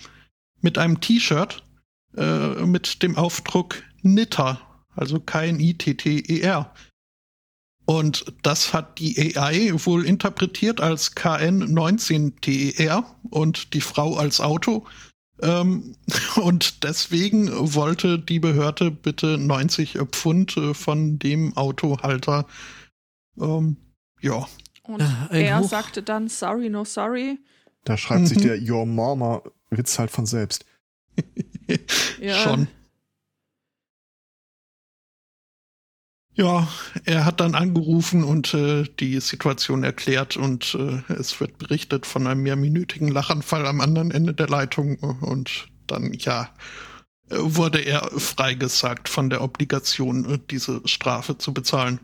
B: mit einem T-Shirt äh, mit dem Aufdruck Nitter also K-N-I-T-T-E-R. Und das hat die AI wohl interpretiert als KN19TER und die Frau als Auto. Ähm, und deswegen wollte die Behörde bitte 90 Pfund äh, von dem Autohalter. Ähm, ja.
C: Und
A: Äh,
C: er
A: Hoch-
C: sagte dann, sorry, no sorry.
D: Da schreibt sich
B: Mhm.
D: der Your Mama Witz halt von selbst.
C: Ja.
B: Schon. Ja, er hat dann angerufen und äh, die Situation erklärt und äh, es wird berichtet von einem mehrminütigen Lachanfall am anderen Ende der Leitung und dann, ja, wurde er freigesagt von der Obligation, äh, diese Strafe zu bezahlen.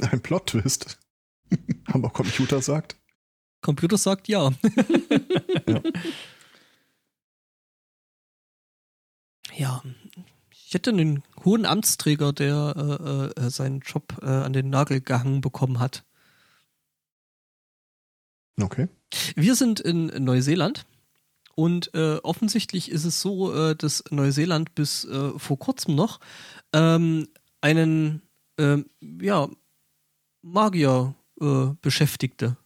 D: Ein Plot-Twist. Aber Computer sagt.
A: Computer sagt ja.
D: Ja.
A: ja. Ich hätte einen hohen Amtsträger, der äh, äh, seinen Job äh, an den Nagel gehangen bekommen hat.
D: Okay.
A: Wir sind in Neuseeland und äh, offensichtlich ist es so, äh, dass Neuseeland bis äh, vor kurzem noch ähm, einen ähm, ja, Magier äh, beschäftigte.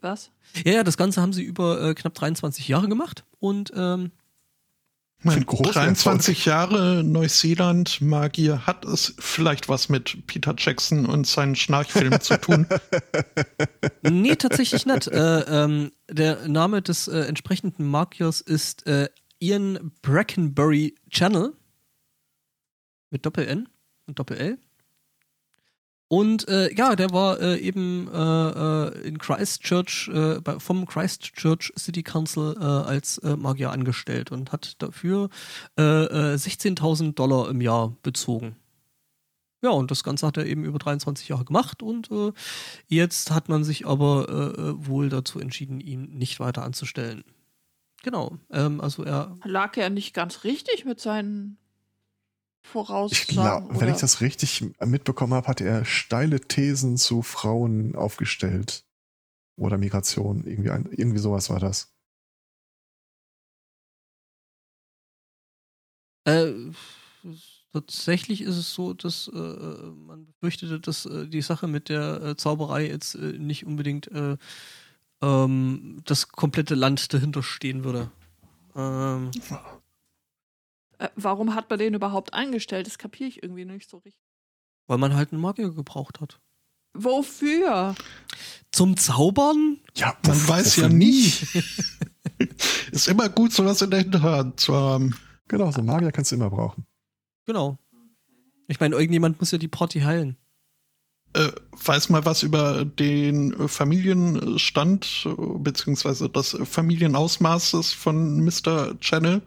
C: Was?
A: Ja, ja, das Ganze haben sie über äh, knapp 23 Jahre gemacht und ähm,
B: Mein
D: Ein großer
B: 23 Jahre Neuseeland Magier hat es vielleicht was mit Peter Jackson und seinen Schnarchfilmen zu tun.
A: Nee, tatsächlich nicht. Äh, ähm, der Name des äh, entsprechenden Magiers ist äh, Ian Brackenbury Channel. Mit Doppel-N und Doppel-L. Und äh, ja, der war äh, eben äh, äh, in Christchurch, äh, bei, vom Christchurch City Council äh, als Magier angestellt und hat dafür äh, äh, 16.000 Dollar im Jahr bezogen. Ja, und das Ganze hat er eben über 23 Jahre gemacht und Jetzt hat man sich aber wohl dazu entschieden, ihn nicht weiter anzustellen. Genau. Ähm, also er.
C: Lag er nicht ganz richtig mit seinen
D: Ich
C: Voraussagen?
D: glaube, wenn
C: oder?
D: ich das richtig mitbekommen habe, hat er steile Thesen zu Frauen aufgestellt. Oder Migration. Irgendwie, ein, irgendwie sowas war das.
A: Äh, tatsächlich ist es so, dass äh, man befürchtete, dass äh, die Sache mit der äh, Zauberei jetzt äh, nicht unbedingt äh, ähm, das komplette Land dahinter stehen würde. Ähm,
C: Äh, warum hat man den überhaupt eingestellt? Das kapiere ich irgendwie nicht so richtig.
A: weil man halt einen Magier gebraucht hat.
C: Wofür?
A: Zum Zaubern?
D: Ja,
B: Man
D: uff,
B: weiß ja nie. Ist immer gut, sowas in der Hinterhand zu haben.
D: Genau, so einen Magier kannst du immer brauchen.
A: Genau. Ich meine, irgendjemand muss ja die Party heilen.
B: Äh, weiß mal was über den Familienstand äh, beziehungsweise das Familienausmaßes von Mr. Channel?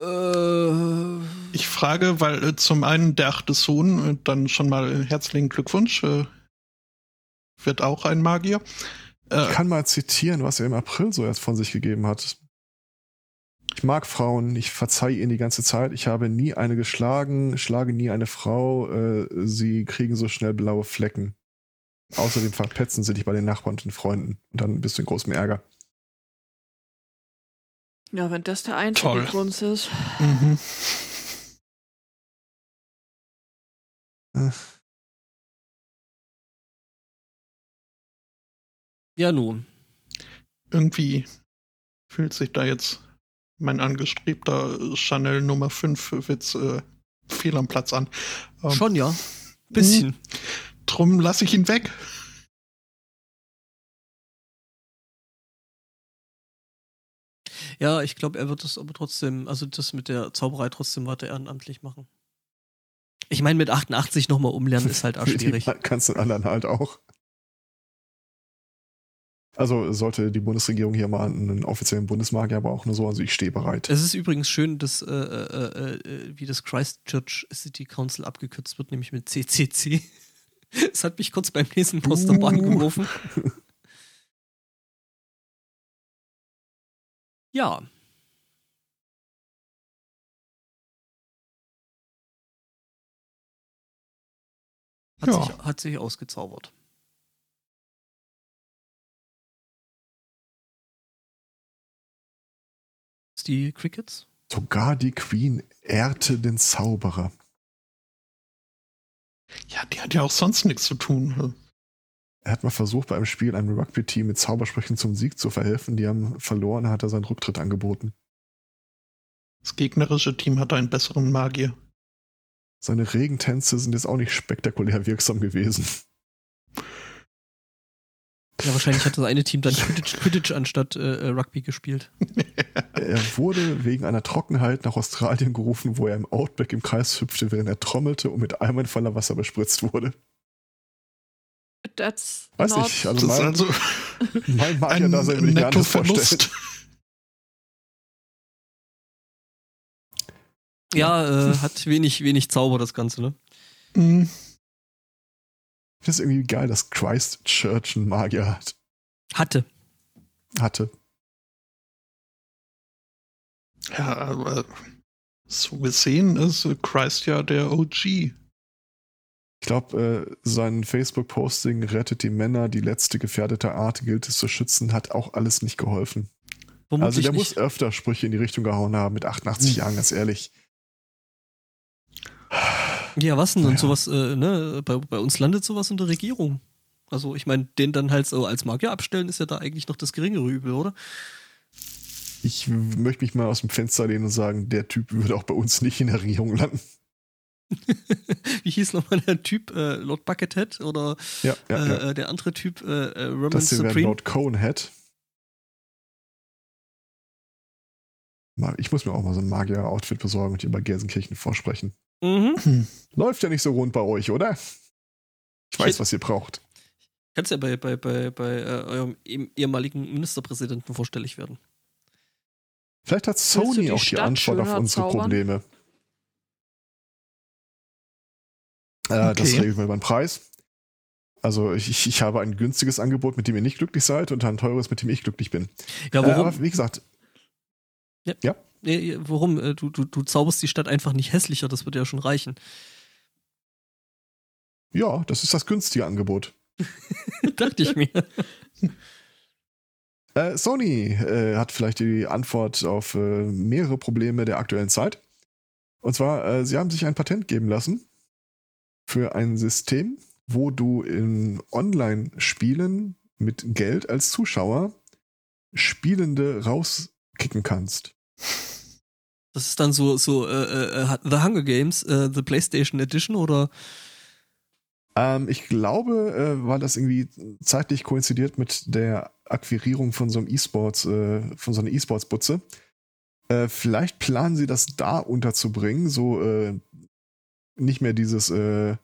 A: Äh,
B: Ich frage, weil äh, zum einen der achte Sohn, äh, dann schon mal herzlichen Glückwunsch, äh, wird auch ein Magier.
D: Ich
B: Äh,
D: kann mal zitieren, was er im April so erst von sich gegeben hat. Ich mag Frauen, ich verzeihe ihnen die ganze Zeit. Ich habe nie eine geschlagen, schlage nie eine Frau. Äh, sie kriegen so schnell blaue Flecken. Außerdem verpetzen sie dich bei den Nachbarn und den Freunden. Und dann bist du in großem Ärger.
C: Ja, wenn das der einzige
B: Toll.
C: Grund ist.
B: mhm.
A: Ja, nun.
B: Irgendwie fühlt sich da jetzt mein angestrebter Chanel Nummer 5 Witz äh, fehl am Platz an. Ähm,
A: Schon, ja. Bisschen.
B: Drum lasse ich ihn weg.
A: Ja, ich glaube, er wird es aber trotzdem, also das mit der Zauberei trotzdem weiter ehrenamtlich machen. Ich meine, mit 88 nochmal umlernen ist halt auch
D: die
A: schwierig.
D: Kannst du den anderen halt auch. Also sollte die Bundesregierung hier mal einen offiziellen Bundesmagier brauchen, so, also ich stehe bereit.
A: Es ist übrigens schön, dass äh, äh, äh, wie das Christchurch City Council abgekürzt wird, nämlich mit CCC. Es hat mich kurz beim Lesen aus der Bahn Ja. Hat,
B: Ja.
A: sich, hat sich ausgezaubert. Ist die Crickets?
D: Sogar die Queen ehrte den Zauberer.
B: Ja, die hat ja auch sonst nichts zu tun.
D: Er hat mal versucht, bei einem Spiel einem Rugby-Team mit Zaubersprüchen zum Sieg zu verhelfen. Die haben verloren, hat er seinen Rücktritt angeboten.
B: Das gegnerische Team hatte einen besseren Magier.
D: Seine Regentänze sind jetzt auch nicht spektakulär wirksam gewesen.
A: Ja, wahrscheinlich hat das eine Team dann Quidditch, Quidditch anstatt äh, Rugby gespielt.
D: er wurde wegen einer Trockenheit nach Australien gerufen, wo er im Outback im Kreis hüpfte, während er trommelte und mit Eimern voller Wasser bespritzt wurde.
C: That's
D: Weiß
C: not
D: nicht, also
B: Das ist
D: mein,
B: also
D: mein Magier
B: ein
D: da soll ich mir nicht anders vorstellen.
B: Nettoverlust.
A: Ja, äh, hat wenig, wenig Zauber, das Ganze, ne?
B: Mm,
D: Ich finde es irgendwie geil, dass Christchurch einen Magier hat,
A: Hatte.
D: hatte.
B: Ja, aber so gesehen ist Christ ja der OG.
D: Ich glaube, äh, sein Facebook-Posting rettet die Männer, die letzte gefährdete Art gilt es zu schützen, hat auch alles nicht geholfen.
A: Vermutlich
D: also der
A: nicht.
D: muss öfter Sprüche in die Richtung gehauen haben mit 88
B: Hm.
D: Jahren, ganz ehrlich.
A: Ja, was denn? Und
D: Naja.
A: sowas, äh, ne, bei, bei uns landet sowas in der Regierung. Also, ich meine, den dann halt so als Magier abstellen, ist ja da eigentlich noch das geringere Übel, oder?
D: Ich möchte mich mal aus dem Fenster lehnen und sagen, der Typ würde auch bei uns nicht in der Regierung landen.
A: Wie hieß nochmal der Typ? Äh, Lord Buckethead oder
D: Ja, ja,
A: äh,
D: ja.
A: äh, der andere Typ, äh, äh, Roman
D: Das hier wäre
A: Supreme?
D: Lord Conehead. Ich muss mir auch mal so ein Magier-Outfit besorgen und hier bei Gelsenkirchen vorsprechen.
A: Mhm.
B: Hm.
D: Läuft ja nicht so rund bei euch, oder? Ich weiß,
A: Shit.
D: was ihr braucht.
A: Kannst ja bei, bei, bei, bei äh, eurem ehem- ehemaligen Ministerpräsidenten vorstellig werden.
D: Vielleicht hat Sony
C: die
D: auch die
C: Stadt
D: Antwort auf unsere
C: zaubern?
D: Probleme. Äh, Das
B: Okay.
D: regeln wir beim Preis. Also ich, ich- habe ein günstiges Angebot, mit dem ihr nicht glücklich seid und ein teures, mit dem ich glücklich bin.
A: Ja,
D: Äh,
A: warum?
D: aber wie gesagt,
A: nee, warum? Äh, Du, du, du zauberst die Stadt einfach nicht hässlicher, das würde ja schon reichen.
D: ja, das ist das günstige Angebot.
A: Dachte ich mir.
D: Äh, Sony äh, hat vielleicht die Antwort auf äh, mehrere Probleme der aktuellen Zeit. Und zwar, sie haben sich ein Patent geben lassen für ein System, wo du in Online-Spielen mit Geld als Zuschauer Spielende rauskicken kannst.
A: Das ist dann so, so äh, äh, The Hunger Games, äh, The PlayStation Edition oder
D: Ähm, ich glaube, äh, weil das irgendwie zeitlich koinzidiert mit der Akquirierung von so einem E-Sports, äh, von so einer E-Sports-Butze. Äh, vielleicht planen sie das da unterzubringen, so äh, nicht mehr dieses, äh,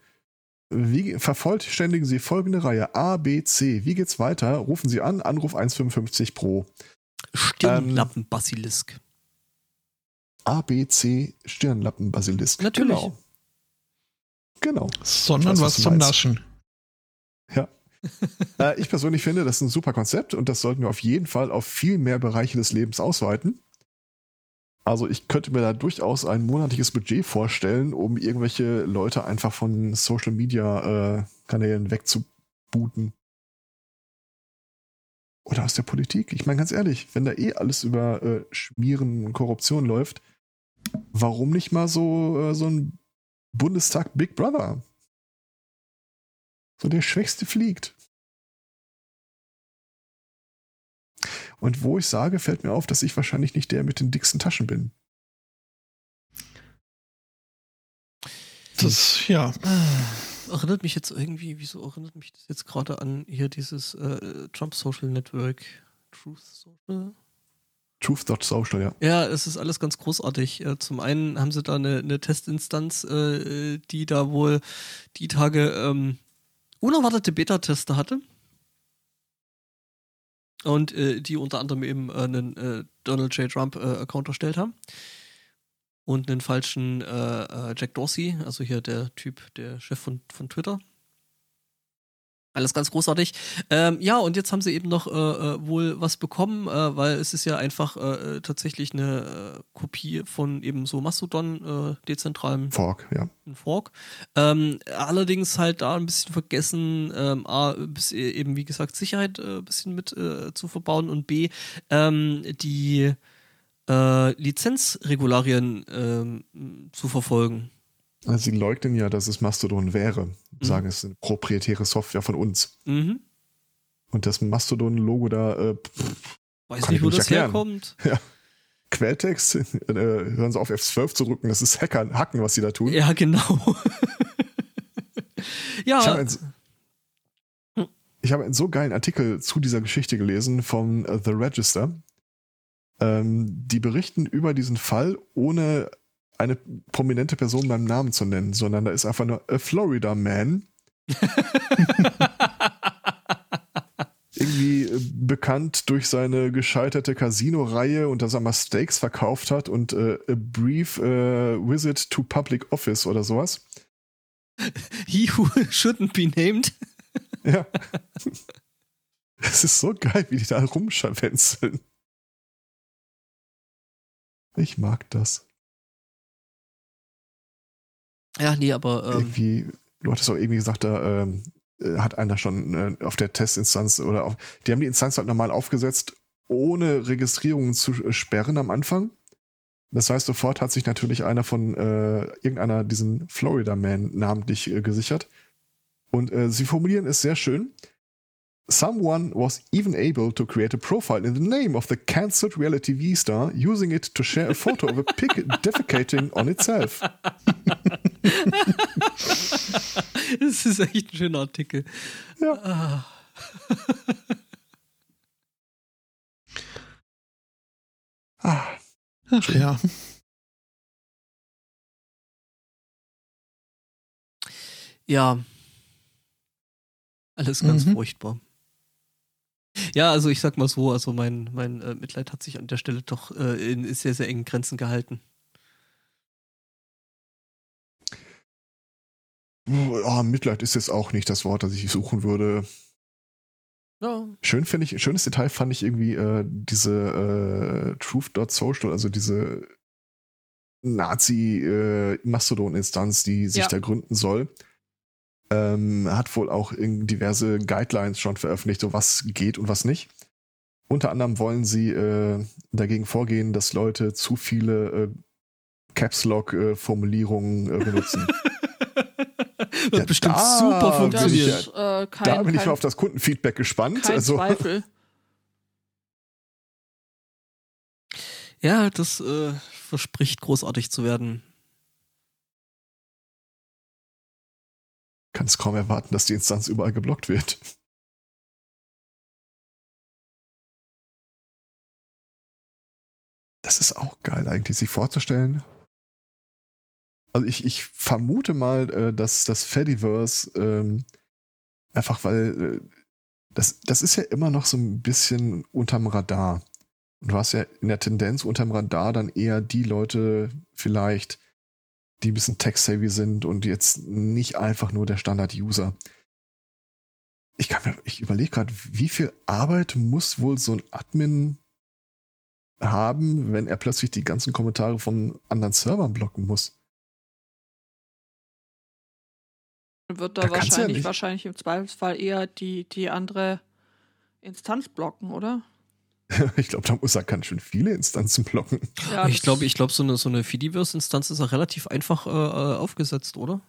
D: wie vervollständigen Sie folgende Reihe A, B, C. Wie geht's weiter? Rufen Sie an, Anruf 1,55 pro.
A: Stirnlappen-Basilisk.
D: A, B, C, Stirnlappen-Basilisk.
A: Natürlich.
D: Genau. Genau.
B: Sondern
D: weiß,
B: was,
D: was
B: zum
D: meinst.
B: Naschen.
D: Äh, ich persönlich finde, das ist ein super Konzept und das sollten wir auf jeden Fall auf viel mehr Bereiche des Lebens ausweiten. Also ich könnte mir da durchaus ein monatliches Budget vorstellen, um irgendwelche Leute einfach von Social Media äh, Kanälen wegzubooten. Oder aus der Politik. Ich meine ganz ehrlich, wenn da eh alles über äh, Schmieren und Korruption läuft, warum nicht mal so, äh, so ein Bundestag Big Brother? So der Schwächste fliegt. Und wo ich sage, fällt mir auf, dass ich wahrscheinlich nicht der mit den dicksten Taschen bin.
B: Das, ja.
A: Erinnert mich jetzt irgendwie, wieso erinnert mich das jetzt gerade an hier dieses äh, Trump Social Network, Truth Social?
D: Truth.social, ja.
A: Ja, es ist alles ganz großartig. Äh, Zum einen haben sie da eine, eine Testinstanz, äh, die da wohl die Tage ähm, unerwartete Beta-Tester hatte. Und äh, die unter anderem eben äh, einen äh, Donald J. Trump-Account erstellt haben. Und einen falschen äh, äh, Jack Dorsey, also hier der Typ, der Chef von, von Twitter. Alles ganz großartig. Ähm, ja, und jetzt haben sie eben noch äh, äh, wohl was bekommen, äh, weil es ist ja einfach äh, äh, tatsächlich eine äh, Kopie von eben so Mastodon, dezentralem
D: Fork, ja.
A: Fork. Ähm, allerdings halt da ein bisschen vergessen, ähm, A, bis, eben wie gesagt Sicherheit ein bisschen mit zu verbauen und B, ähm, die Lizenzregularien ähm, zu verfolgen.
D: Also sie leugnen ja, dass es Mastodon wäre. Sagen, es ist eine proprietäre Software von uns.
A: Mhm.
D: Und das Mastodon-Logo da, äh, pff,
A: Weiß nicht,
D: ich
A: wo
D: nicht
A: das
D: erklären.
A: herkommt.
D: Quelltext, äh, hören Sie auf F12 zu rücken, das ist Hackern, Hacken, was sie da tun.
A: Ja, genau.
D: Ich habe
A: ja,
D: einen, habe einen so geilen Artikel zu dieser Geschichte gelesen von äh, The Register. Ähm, die berichten über diesen Fall, ohne eine prominente Person beim Namen zu nennen, sondern da ist einfach nur a Florida Man. Irgendwie äh, bekannt durch seine gescheiterte Casino-Reihe und dass er mal Steaks verkauft hat und äh, a brief äh, visit to public office oder sowas.
A: he who shouldn't be named.
D: Ja. Es ist so geil, wie die da rumscharwenzeln. Ich mag das.
A: Ja, nee, aber ähm,
D: irgendwie, du hattest auch irgendwie gesagt, da ähm, äh, hat einer schon äh, auf der Testinstanz oder auf, die haben die Instanz halt normal aufgesetzt, ohne Registrierungen zu äh, sperren am Anfang. Das heißt, sofort hat sich natürlich einer von äh, irgendeiner diesen Florida Man namentlich äh, gesichert. Und äh, sie formulieren es sehr schön. Someone was even able to create a profile in the name of the cancelled reality V-Star using it to share a photo of a pig defecating on itself.
A: das ist echt ein schöner Artikel.
D: Ja.
A: Ah.
D: Ah,
B: Ach ja.
A: Ja. Alles ganz
B: Mhm.
A: furchtbar. Ja, also ich sag mal so, also mein, mein äh, Mitleid hat sich an der Stelle doch äh, in sehr, sehr engen Grenzen gehalten.
D: Oh, Mitleid ist jetzt auch nicht das Wort, das ich suchen würde.
A: Ja.
D: Schön finde ich, schönes Detail fand ich irgendwie äh, diese äh, Truth.social, also diese Nazi-Mastodon-Instanz, die sich
C: Ja.
D: da gründen soll. Ähm, hat wohl auch diverse Guidelines schon veröffentlicht, so was geht und was nicht. Unter anderem wollen sie äh, dagegen vorgehen, dass Leute zu viele äh, Caps Lock-Formulierungen äh, benutzen.
A: Wird
D: Ja,
A: bestimmt
D: da
A: super
D: bin
C: Das
D: ich
C: äh, kein,
D: da bin ich
C: kein,
D: mal auf das Kundenfeedback gespannt.
C: kein
D: Also,
C: Zweifel.
A: Ja, das äh, verspricht großartig zu werden.
D: kann es kaum erwarten, dass die Instanz überall geblockt wird. Das ist auch geil eigentlich, sich vorzustellen. Also ich, ich vermute mal, äh, dass das Fediverse ähm, einfach weil äh, das, das ist ja immer noch so ein bisschen unterm Radar. Und du hast ja in der Tendenz unterm Radar dann eher die Leute vielleicht, die ein bisschen tech-savvy sind und jetzt nicht einfach nur der Standard-User. Ich ich überlege gerade, wie viel Arbeit muss wohl so ein Admin haben, wenn er plötzlich die ganzen Kommentare von anderen Servern blocken muss?
C: Wird da,
D: Da du ja
C: wahrscheinlich, wahrscheinlich im Zweifelsfall eher die, die andere Instanz blocken, oder?
D: ich glaube, da muss er ganz schön viele Instanzen blocken.
C: Ja,
A: ich glaube, ich glaube, so eine, so eine Fediverse-Instanz ist auch relativ einfach äh, äh, aufgesetzt, oder?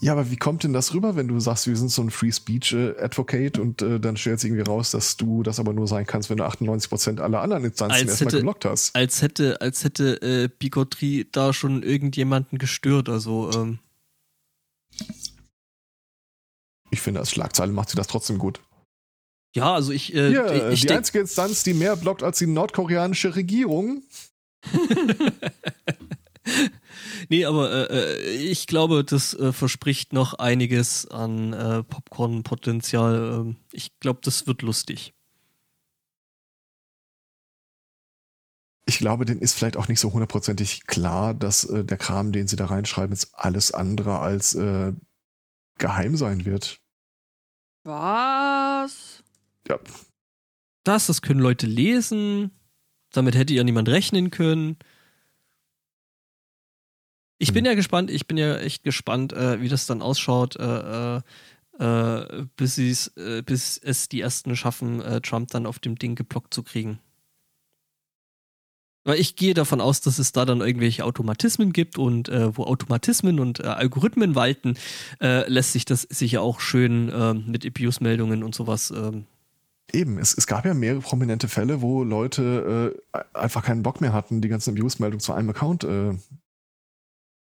D: Ja, aber wie kommt denn das rüber, wenn du sagst, wir sind so ein Free Speech äh, Advocate und äh, dann stellt sich irgendwie raus, dass du das aber nur sein kannst, wenn du 98% aller anderen Instanzen
A: Als
D: erstmal
A: hätte-
D: geblockt hast.
A: Als hätte, als hätte äh, Bigotterie da schon irgendjemanden gestört. Also, ähm,
D: Ich finde, als Schlagzeile macht sie das trotzdem gut.
A: ja, also ich, äh,
D: Hier,
A: ich, ich
D: die einzige Instanz, die mehr blockt als die nordkoreanische Regierung.
A: Nee, aber äh, äh, ich glaube, das äh, verspricht noch einiges an äh, Popcorn-Potenzial. Ähm, ich glaube, das wird lustig.
D: Ich glaube, denen ist vielleicht auch nicht so hundertprozentig klar, dass äh, der Kram, den sie da reinschreiben, jetzt alles andere als äh, geheim sein wird.
C: Was?
D: Ja,
A: Das, das können Leute lesen. Damit hätte ja niemand rechnen können. Ich bin
D: Hm.
A: ja gespannt, ich bin ja echt gespannt, äh, wie das dann ausschaut, äh, äh, äh, bis, äh, bis es die ersten schaffen, äh, Trump dann auf dem Ding geblockt zu kriegen. Weil ich gehe davon aus, dass es da dann irgendwelche Automatismen gibt und äh, wo Automatismen und äh, Algorithmen walten, äh, lässt sich das sicher auch schön ähm, mit Abuse-Meldungen und sowas. Ähm.
D: Eben, es, es gab ja mehrere prominente Fälle, wo Leute äh, einfach keinen Bock mehr hatten, die ganzen Abuse-Meldungen zu einem Account äh,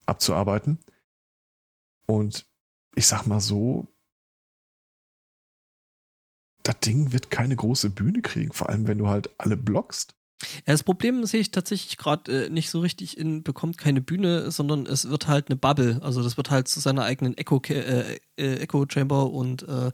D: abzuarbeiten. Und ich sag mal so, das Ding wird keine große Bühne kriegen, vor allem wenn du halt alle blockst.
A: Ja, das Problem sehe ich tatsächlich gerade äh, nicht so richtig in bekommt keine Bühne, sondern es wird halt eine Bubble. Also das wird halt zu seiner eigenen Echo, äh, äh, Echo Chamber und äh,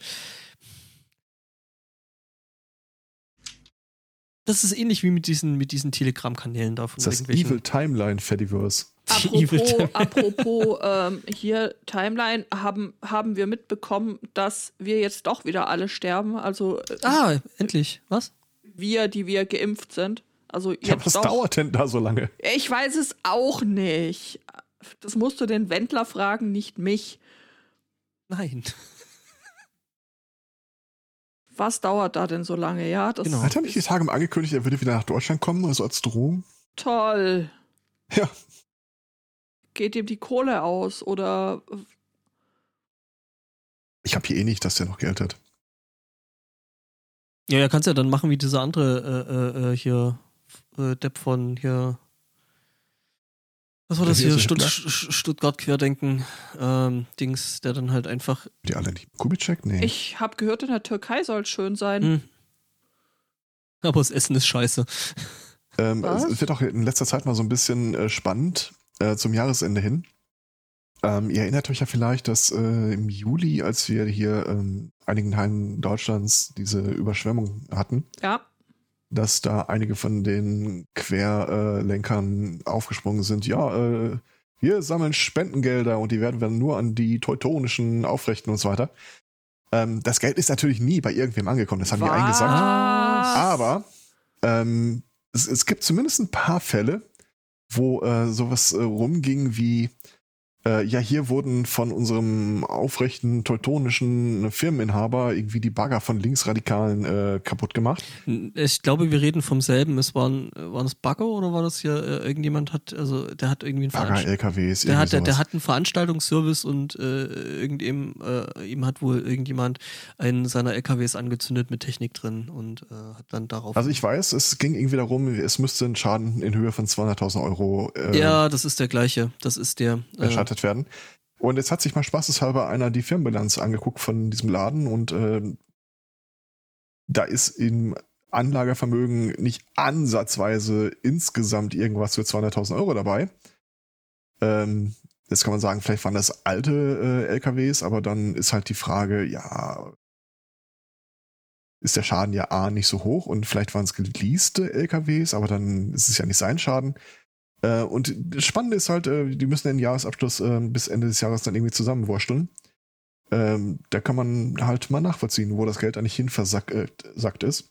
A: das ist ähnlich wie mit diesen, mit diesen Telegram-Kanälen da von
D: Das ist Evil Timeline Fediverse.
C: Apropos, apropos ähm, hier Timeline, haben, haben wir mitbekommen, dass wir jetzt doch wieder alle sterben. Also äh,
A: Ah, endlich. Was?
C: wir, die wir geimpft sind. Also
D: Ja,
C: jetzt
D: was
C: doch.
D: dauert denn da so lange?
C: Ich weiß es auch nicht. Das musst du den Wendler fragen, nicht mich.
A: Nein.
C: Was dauert da denn so lange? Ja, das
A: Genau.
D: Hat er nicht die Tage angekündigt, er würde wieder nach Deutschland kommen, also als Drohung?
C: toll.
D: Ja.
C: Geht ihm die Kohle aus oder
D: Ich habe hier eh nicht, dass der noch Geld hat.
A: Ja, ja, kannst ja dann machen wie dieser andere äh, äh, äh, hier, äh, Depp von hier. Was war das hier? Stutt Stuttgart Querdenken. Ähm, Dings, der dann halt einfach.
D: Die alle nicht. Kubitschek? Nee.
C: ich habe gehört, in der Türkei soll es schön sein.
A: Hm. Aber das Essen ist scheiße.
D: Ähm,
C: Was?
D: es es wird auch in letzter Zeit mal so ein bisschen äh, spannend äh, zum Jahresende hin. Ähm, ihr erinnert euch ja vielleicht, dass äh, im Juli, als wir hier ähm, einigen Teilen Deutschlands diese Überschwemmung hatten,
C: Ja,
D: dass da einige von den Querlenkern aufgesprungen sind. Ja, äh, wir sammeln Spendengelder und die werden dann nur an die teutonischen aufrichten und so weiter. Ähm, das Geld ist natürlich nie bei irgendwem angekommen, das haben die eingesagt.
C: Was?
D: Aber ähm, es, es gibt zumindest ein paar Fälle, wo äh, sowas äh, rumging wie, äh, ja, hier wurden von unserem aufrechten teutonischen Firmeninhaber irgendwie die Bagger von Linksradikalen äh, kaputt gemacht.
A: Ich glaube, wir reden vom selben. Es waren, waren es Bagger oder war das hier äh, irgendjemand hat, also der hat irgendwie einen
D: Bagger, LKWs,
A: der hat, der, der hat einen Veranstaltungsservice und äh, irgendeinem, äh, ihm hat wohl irgendjemand einen seiner LKWs angezündet mit Technik drin und äh, hat dann darauf.
D: Also ich weiß, es ging irgendwie darum, es müsste ein Schaden in Höhe von 200.000 Euro äh,
A: ja, das ist der gleiche. Das ist der. Äh,
D: erstattet werden. Und jetzt hat sich mal spaßeshalber einer die Firmenbilanz angeguckt von diesem Laden und äh, da ist im Anlagevermögen nicht ansatzweise insgesamt irgendwas für 200.000 Euro dabei. Ähm, jetzt kann man sagen, vielleicht waren das alte äh, LKWs, aber dann ist halt die Frage, ja, ist der Schaden ja A nicht so hoch und vielleicht waren es geleaste LKWs, aber dann ist es ja nicht sein Schaden. Äh, und das Spannende ist halt, äh, die müssen den Jahresabschluss äh, bis Ende des Jahres dann irgendwie zusammenwursteln. Ähm, da kann man halt mal nachvollziehen, wo das Geld eigentlich hin versackt sackt ist.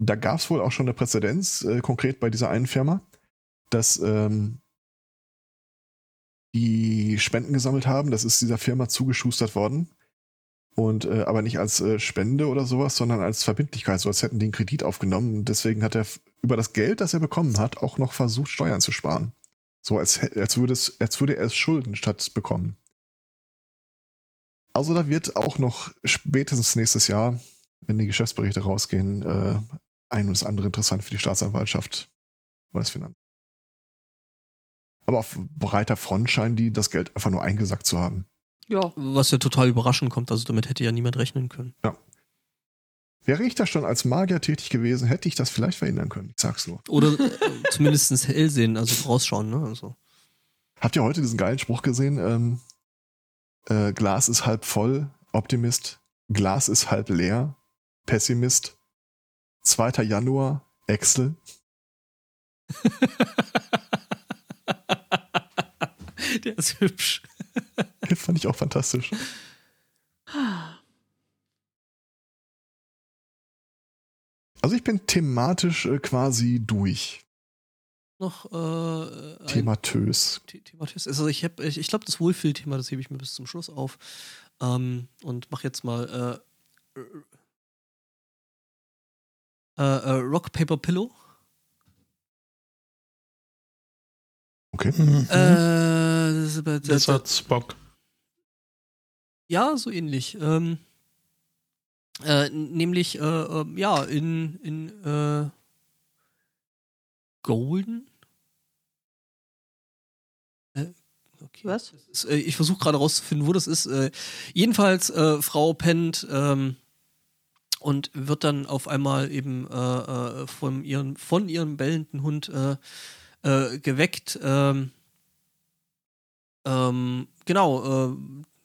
D: Da gab es wohl auch schon eine Präzedenz, konkret bei dieser einen Firma, dass ähm, die Spenden gesammelt haben. Das ist dieser Firma zugeschustert worden. Und äh, aber nicht als äh, Spende oder sowas, sondern als Verbindlichkeit, so als hätten die einen Kredit aufgenommen. Und deswegen hat er über das Geld, das er bekommen hat, auch noch versucht, Steuern zu sparen. So als, als, würde, es, als würde er es schulden statt bekommen. Also da wird auch noch spätestens nächstes Jahr, wenn die Geschäftsberichte rausgehen, äh, ein und das andere interessant für die Staatsanwaltschaft. Oder das Finanzamt. Aber auf breiter Front scheinen die das Geld einfach nur eingesackt zu haben.
C: Ja,
A: was ja total überraschend kommt. Also damit hätte ja niemand rechnen können.
D: Wäre ich da schon als Magier tätig gewesen, hätte ich das vielleicht verhindern können. Ich sag's nur.
A: Oder äh, zumindest hell sehen, also vorausschauen, ne? Also.
D: Habt ihr heute diesen geilen Spruch gesehen? Ähm, äh, Glas ist halb voll, Optimist. Glas ist halb leer, Pessimist. 2. Januar, Excel.
A: Der ist hübsch.
D: Fand ich auch fantastisch. Also ich bin thematisch äh, quasi durch.
A: Noch äh, ein
D: Thematös.
A: The- Thematis. Also ich habe, ich, ich glaube, das Wohlfühlthema, das hebe ich mir bis zum Schluss auf. Ähm, und mach jetzt mal äh, äh, äh, Rock Paper Pillow.
D: Okay.
B: Mhm.
A: Äh, das ist aber-
B: das hat Spock.
A: Ja, so ähnlich. Ähm, äh, nämlich, äh, äh, ja, in, in äh, Golden? Äh, okay.
C: Was?
A: Das ist, äh, ich versuche gerade rauszufinden, wo das ist. Jedenfalls, äh, Frau pennt ähm, und wird dann auf einmal eben von, ihren, von ihrem bellenden Hund äh, äh, geweckt. Ähm, ähm, genau, äh,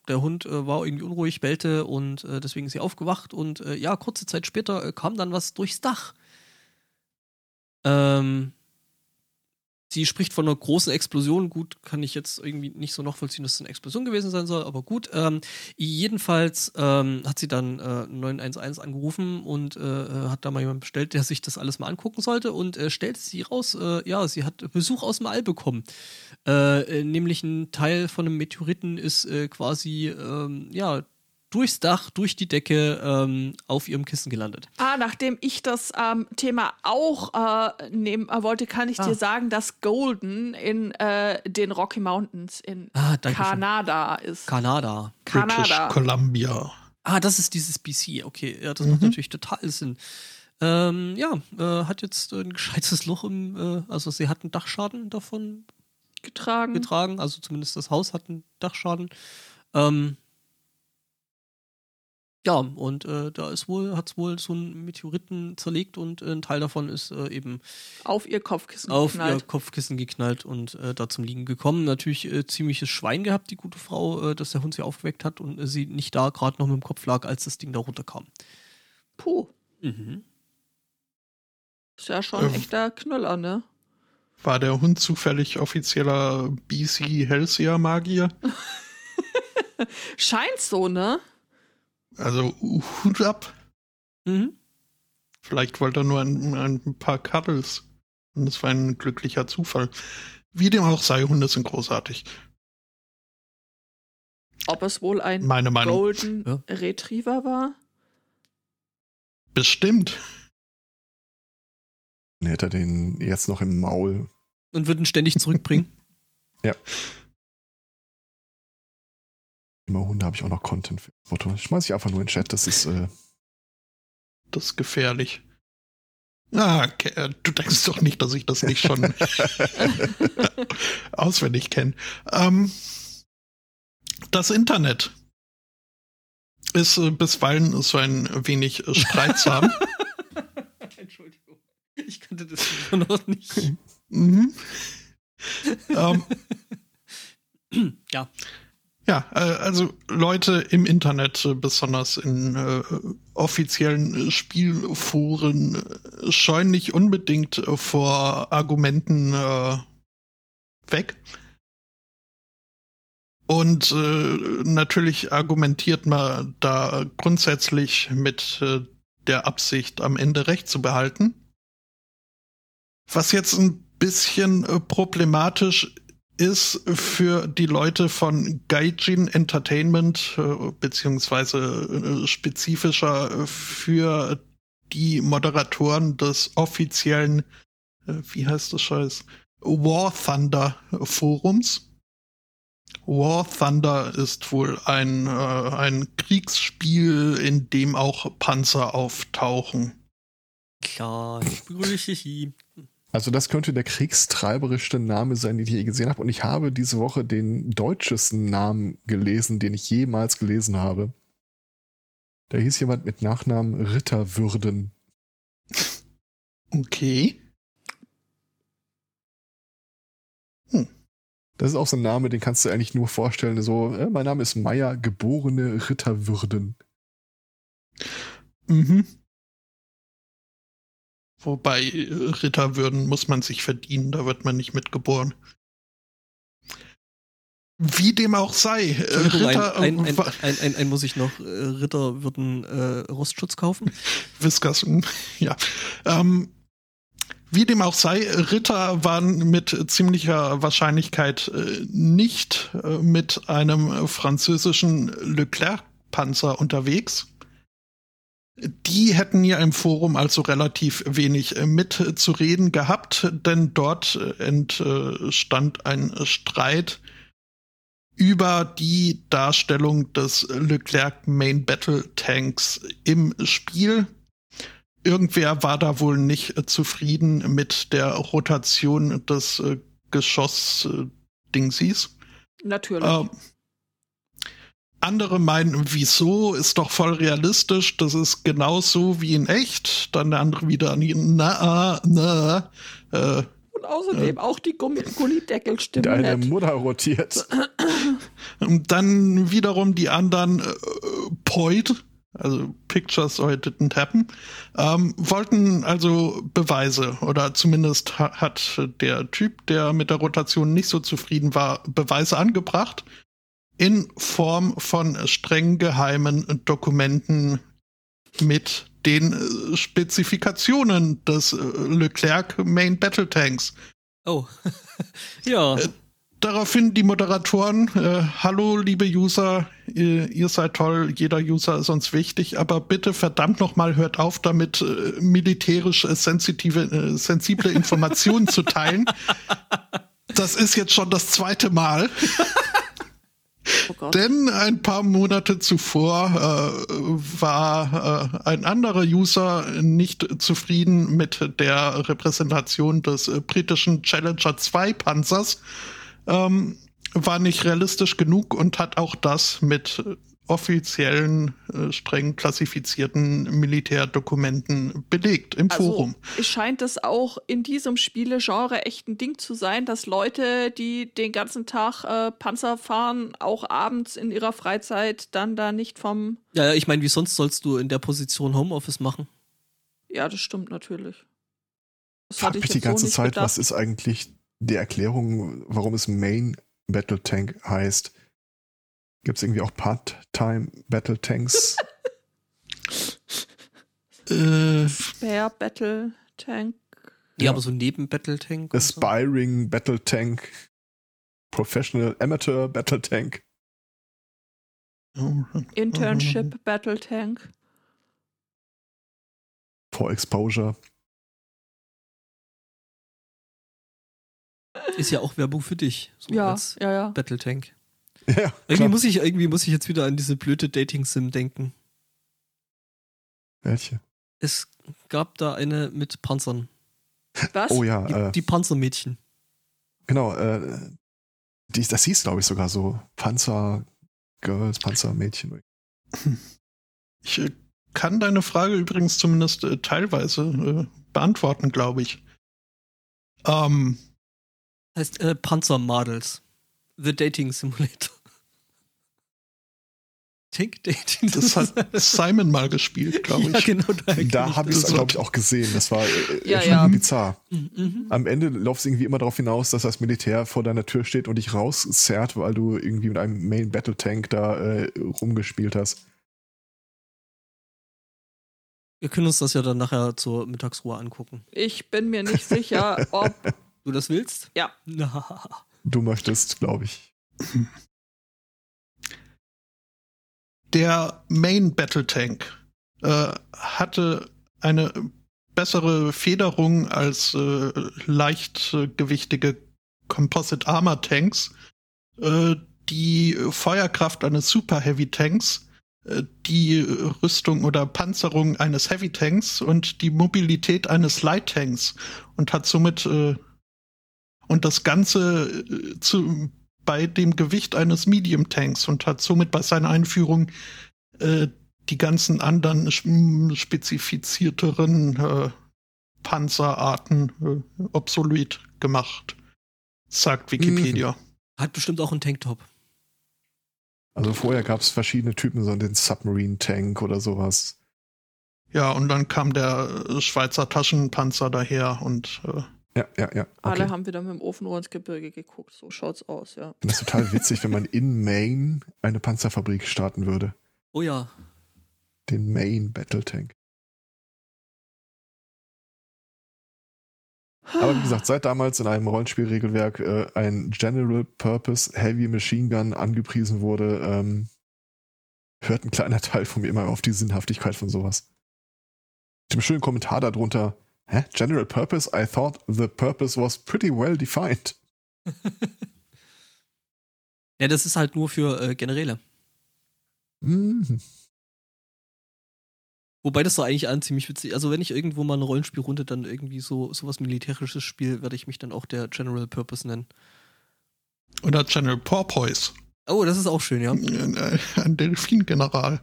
A: der Hund äh, war irgendwie unruhig, bellte und äh, deswegen ist sie aufgewacht und äh, ja, kurze Zeit später äh, kam dann was durchs Dach. Ähm, sie spricht von einer großen Explosion. Gut, kann ich jetzt irgendwie nicht so nachvollziehen, dass es eine Explosion gewesen sein soll, aber gut. Ähm, jedenfalls ähm, hat sie dann äh, 911 angerufen und äh, hat da mal jemanden bestellt, der sich das alles mal angucken sollte und äh, stellte sie raus, äh, ja, sie hat Besuch aus dem All bekommen. Äh, äh, nämlich ein Teil von einem Meteoriten ist äh, quasi, ähm, ja, durchs Dach, durch die Decke ähm, auf ihrem Kissen gelandet.
C: Ah, nachdem ich das ähm, Thema auch äh, nehmen äh, wollte, kann ich
A: Ah.
C: dir sagen, dass Golden in äh, den Rocky Mountains in
A: Ah, danke schön.
C: Kanada ist.
A: Kanada.
B: British
C: Kanada.
B: Columbia.
A: Ah, das ist dieses BC. Okay, ja, das macht
B: Mhm.
A: natürlich total Sinn. Ähm, ja, äh, hat jetzt ein gescheites Loch im, äh, also sie hat einen Dachschaden davon
C: getragen.
A: getragen, also zumindest das Haus hat einen Dachschaden. Ähm, ja, und äh, da ist wohl, hat es wohl so einen Meteoriten zerlegt und äh, ein Teil davon ist äh, eben
C: auf ihr Kopfkissen
A: auf ihr
C: geknallt.
A: Kopfkissen geknallt und äh, da zum Liegen gekommen. Natürlich äh, ziemliches Schwein gehabt, die gute Frau, äh, dass der Hund sie aufgeweckt hat und äh, sie nicht da gerade noch mit dem Kopf lag, als das Ding da runterkam.
C: Puh,
A: Mhm.
C: ist ja schon ein
B: Ähm.
C: echter Knüller, ne?
B: War der Hund zufällig offizieller BC Hellseer Magier?
C: Scheint so, ne?
B: Also Hut ab.
A: Mhm.
B: Vielleicht wollte er nur ein, ein paar Cuddles. Und das war ein glücklicher Zufall. Wie dem auch sei, Hunde sind großartig.
C: Ob es wohl ein
B: Meine Meinung.
C: Golden
A: Ja.
C: Retriever war?
B: Bestimmt.
D: Dann hätte er den jetzt noch im Maul.
A: Und würden ständig zurückbringen.
D: Immer Hunde habe ich auch noch Content für. Foto. Schmeiß ich einfach nur in den Chat. Das ist, äh,
B: Das ist gefährlich. Ah, okay. äh, du denkst doch nicht, dass ich das nicht schon auswendig kenne. Ähm, das Internet ist äh, bisweilen so ein wenig streitsam.
A: Entschuldigung. Ich kannte das immer noch nicht.
B: mhm. ähm,
A: ja.
B: Ja, äh, also Leute im Internet, äh, besonders in äh, offiziellen Spielforen, äh, scheuen nicht unbedingt vor Argumenten äh, weg. Und äh, natürlich argumentiert man da grundsätzlich mit äh, der Absicht, am Ende Recht zu behalten. Was jetzt ein bisschen problematisch ist für die Leute von Gaijin Entertainment, äh, beziehungsweise äh, spezifischer für die Moderatoren des offiziellen, äh, wie heißt das Scheiß, War Thunder Forums. War Thunder ist wohl ein, ein Kriegsspiel, in dem auch Panzer auftauchen.
A: Klar, ich begrüße Sie.
D: Also das könnte der kriegstreiberischste Name sein, den ich je gesehen habe. Und ich habe diese Woche den deutschesten Namen gelesen, den ich jemals gelesen habe. Da hieß jemand mit Nachnamen Ritterwürden.
B: Okay.
D: Das ist auch so ein Name, den kannst du eigentlich nur vorstellen. So, äh, mein Name ist Meier, geborene Ritterwürden.
B: Mhm. Wobei äh, Ritterwürden muss man sich verdienen, da wird man nicht mitgeboren. Wie dem auch sei, äh, Ritter
A: ein, ein, ein, ein, ein, muss ich noch. Äh, Ritter würden äh, Rostschutz kaufen.
B: Whiskers, mm, ja. Ähm, wie dem auch sei, Ritter waren mit ziemlicher Wahrscheinlichkeit nicht mit einem französischen Leclerc-Panzer unterwegs, Die hätten ja im Forum also relativ wenig äh, mitzureden gehabt, denn dort äh, entstand ein Streit über die Darstellung des Leclerc Main Battle Tanks im Spiel. Irgendwer war da wohl nicht zufrieden mit der Rotation des äh, Geschoss-Dingsies.
C: Natürlich.
B: Ähm, andere meinen, wieso, ist doch voll realistisch, das ist genauso wie in echt. Dann der andere wieder, na, na. Äh,
C: Und außerdem auch die Gullideckel stimmen
D: Deine
C: nicht.
D: Mutter rotiert.
B: und dann wiederum die anderen, äh, Poid, also Pictures or it didn't happen, ähm, wollten also Beweise oder zumindest ha hat der Typ, der mit der Rotation nicht so zufrieden war, Beweise angebracht in Form von streng geheimen Dokumenten mit den äh, Spezifikationen des äh, Leclerc Main Battle Tanks.
A: Oh. ja.
B: Äh, Daraufhin die Moderatoren, äh, hallo liebe User, ihr, ihr seid toll, jeder User ist uns wichtig, aber bitte verdammt nochmal hört auf damit, äh, militärisch äh, sensitive, sensible Informationen zu teilen. Das ist jetzt schon das zweite Mal.
C: Oh.
B: Denn ein paar Monate zuvor äh, war äh, ein anderer User nicht zufrieden mit der Repräsentation des äh, britischen Challenger 2 Panzers, ähm, war nicht realistisch genug und hat auch das mit offiziellen, äh, streng klassifizierten Militärdokumenten belegt im Forum.
C: Also, es scheint es auch in diesem Spielegenre echt ein Ding zu sein, dass Leute, die den ganzen Tag äh, Panzer fahren, auch abends in ihrer Freizeit dann da nicht vom.
A: Ja, ich meine, wie sonst sollst du in der Position Homeoffice machen?
C: Ja, das stimmt natürlich. Das
D: Frag
C: hatte
D: mich
C: ich
D: die
C: so
D: ganze
C: nicht
D: Zeit,
C: gedacht.
D: was ist eigentlich die Erklärung, warum es Main Battle Tank heißt? Gibt es irgendwie auch Part-Time Battle Tanks?
B: Äh,
C: Spare Battle Tank.
A: Ja,
D: Ja.
A: aber so neben Battle Tank. und so.
D: Aspiring Battle Tank? Professional Amateur Battle Tank?
C: Internship Battle Tank.
D: For Exposure?
A: Ist ja auch Werbung für dich. So
C: Ja,
A: als
C: ja, ja.
A: Battle Tank.
D: Ja,
A: Irgendwie
D: klar.
A: muss ich, irgendwie muss ich jetzt wieder an diese blöde Dating-Sim denken.
D: Welche?
A: Es gab da eine mit Panzern.
C: Was?
D: Oh ja,
A: Die,
D: äh,
A: die Panzermädchen.
D: genau. Äh, die, das hieß, glaube ich, sogar so. Panzer Girls, Panzermädchen.
B: Ich äh, kann deine Frage übrigens zumindest äh, teilweise äh, beantworten, glaube ich. Ähm,
A: Heißt äh, Panzermodels. The Dating Simulator. Tank Dating.
B: das hat Simon mal gespielt, glaube ich.
A: Ja, genau. kenn
D: Da habe ich es, glaube ich, auch gesehen. Das war äh,
C: Ja,
D: schon
C: ja.
D: bizarr.
A: Mhm, mhm.
D: Am Ende läuft es irgendwie immer darauf hinaus, dass das Militär vor deiner Tür steht und dich rauszerrt, weil du irgendwie mit einem Main Battle Tank da äh, rumgespielt hast.
A: Wir können uns das ja dann nachher zur Mittagsruhe angucken.
C: Ich bin mir nicht sicher, ob.
A: Du das willst?
C: Ja.
D: Du möchtest, glaube ich.
B: Der Main Battle Tank äh, hatte eine bessere Federung als äh, leichtgewichtige Composite Armor Tanks, äh, die Feuerkraft eines Super Heavy Tanks, äh, die Rüstung oder Panzerung eines Heavy Tanks und die Mobilität eines Light Tanks und hat somit äh, und das Ganze äh, zu, bei dem Gewicht eines Medium Tanks und hat somit bei seiner Einführung äh, die ganzen anderen spezifizierteren äh, Panzerarten äh, obsolet gemacht, sagt Wikipedia.
A: Hat bestimmt auch einen Tanktop.
D: Also vorher gab es verschiedene Typen, so den Submarine Tank oder sowas.
B: Ja, und dann kam der äh, Schweizer Taschenpanzer daher und äh,
D: Ja, ja, ja.
C: Alle
D: Okay.
C: haben wieder mit dem Ofenrohr ins Gebirge geguckt. So schaut's aus, ja.
D: Das ist total witzig, wenn man in Maine eine Panzerfabrik starten würde.
A: Oh ja.
D: Den Maine Battle Tank. Aber wie gesagt, seit damals in einem Rollenspielregelwerk äh, ein General Purpose Heavy Machine Gun angepriesen wurde, ähm, hört ein kleiner Teil von mir immer auf die Sinnhaftigkeit von sowas. dem schönen Kommentar darunter, hä? General Purpose? I thought the purpose was pretty well defined.
A: ja, das ist halt nur für äh, Generäle. Mhm. Wobei das doch eigentlich an ziemlich witzig. Also wenn ich irgendwo mal eine Rollenspielrunde dann irgendwie so sowas Militärisches spiele, werde ich mich dann auch der General Purpose nennen.
B: Oder General Porpoise.
A: Oh, das ist auch schön, ja.
B: Ein Delfin-General.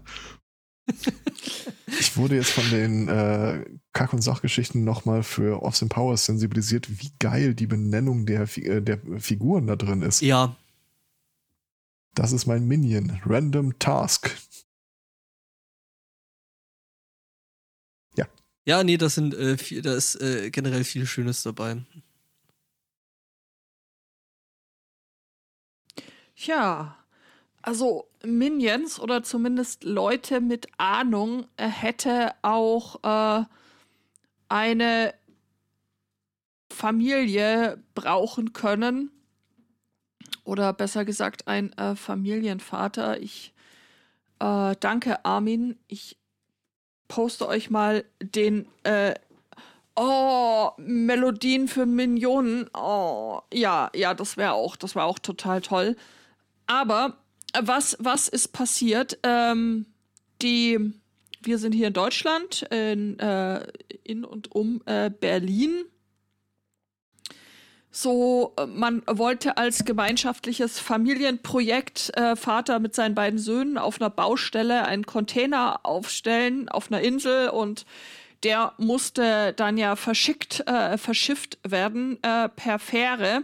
D: ich wurde jetzt von den äh, Kack- und Sachgeschichten nochmal für Austin Powers sensibilisiert, wie geil die Benennung der, äh, der Figuren da drin ist.
A: Ja.
D: Das ist mein Minion. Random Task. Ja.
A: Ja, nee, das sind äh, viel, da ist äh, generell viel Schönes dabei.
C: Ja, also Minions oder zumindest Leute mit Ahnung äh, hätte auch äh, eine Familie brauchen können. Oder besser gesagt, ein äh, Familienvater. Ich äh, danke Armin. Ich poste euch mal den äh, Oh, Melodien für Millionen. Oh, ja, ja, das wäre auch, das war auch total toll. Aber was, was ist passiert? Ähm, die, wir sind hier in Deutschland, in, äh, in und um äh, Berlin. So, man wollte als gemeinschaftliches Familienprojekt äh, Vater mit seinen beiden Söhnen auf einer Baustelle einen Container aufstellen auf einer Insel und der musste dann ja verschickt, äh, verschifft werden äh, per Fähre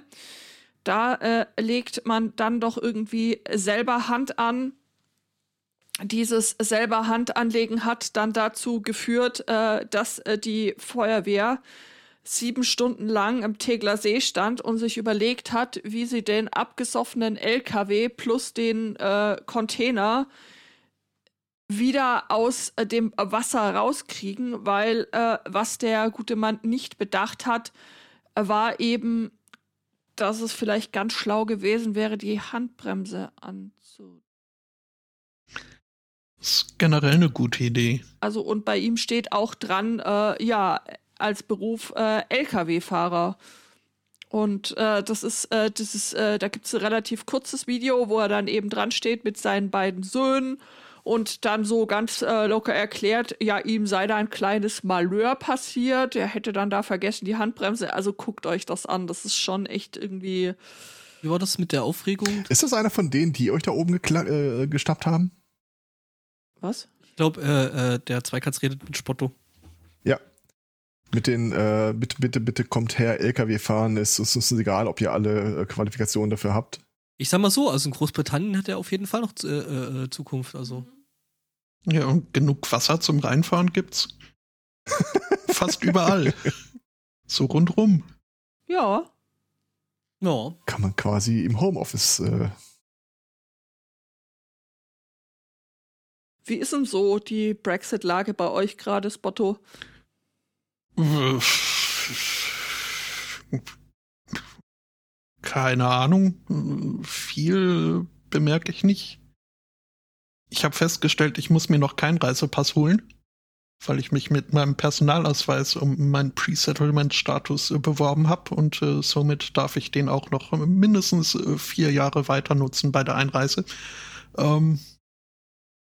C: da äh, legt man dann doch irgendwie selber Hand an. Dieses selber Hand anlegen hat dann dazu geführt, äh, dass äh, die Feuerwehr sieben Stunden lang im Tegler See stand und sich überlegt hat, wie sie den abgesoffenen LKW plus den äh, Container wieder aus äh, dem Wasser rauskriegen, weil äh, was der gute Mann nicht bedacht hat, war eben, dass es vielleicht ganz schlau gewesen wäre, die Handbremse anzu.
B: Das ist generell eine gute Idee.
C: Also und bei ihm steht auch dran, äh, ja, als Beruf äh, Lkw-Fahrer. Und äh, das ist, äh, das ist, äh, da gibt es ein relativ kurzes Video, wo er dann eben dran steht mit seinen beiden Söhnen und dann so ganz äh, locker erklärt, ja, ihm sei da ein kleines Malheur passiert. Er hätte dann da vergessen die Handbremse. Also guckt euch das an. Das ist schon echt irgendwie.
A: Wie war das mit der Aufregung?
D: Ist das einer von denen, die euch da oben äh, gestappt haben?
C: Was?
A: Ich glaube, äh, äh, der Zweikatz redet mit Spotto.
D: Ja. Mit den, äh, bitte, bitte, bitte kommt her, LKW fahren, ist uns egal, ob ihr alle äh, Qualifikationen dafür habt.
A: Ich sag mal so, also in Großbritannien hat er auf jeden Fall noch äh, Zukunft, also.
B: Ja, und genug Wasser zum Reinfahren gibt's. Fast überall. So rundrum.
C: Ja.
A: Ja.
D: Kann man quasi im Homeoffice. Äh
C: Wie ist denn so die Brexit-Lage bei euch gerade, Spotto?
B: Keine Ahnung. Viel bemerke ich nicht. Ich habe festgestellt, ich muss mir noch keinen Reisepass holen, weil ich mich mit meinem Personalausweis um meinen Pre-Settlement-Status äh, beworben habe und äh, somit darf ich den auch noch mindestens äh, vier Jahre weiter nutzen bei der Einreise. Ähm,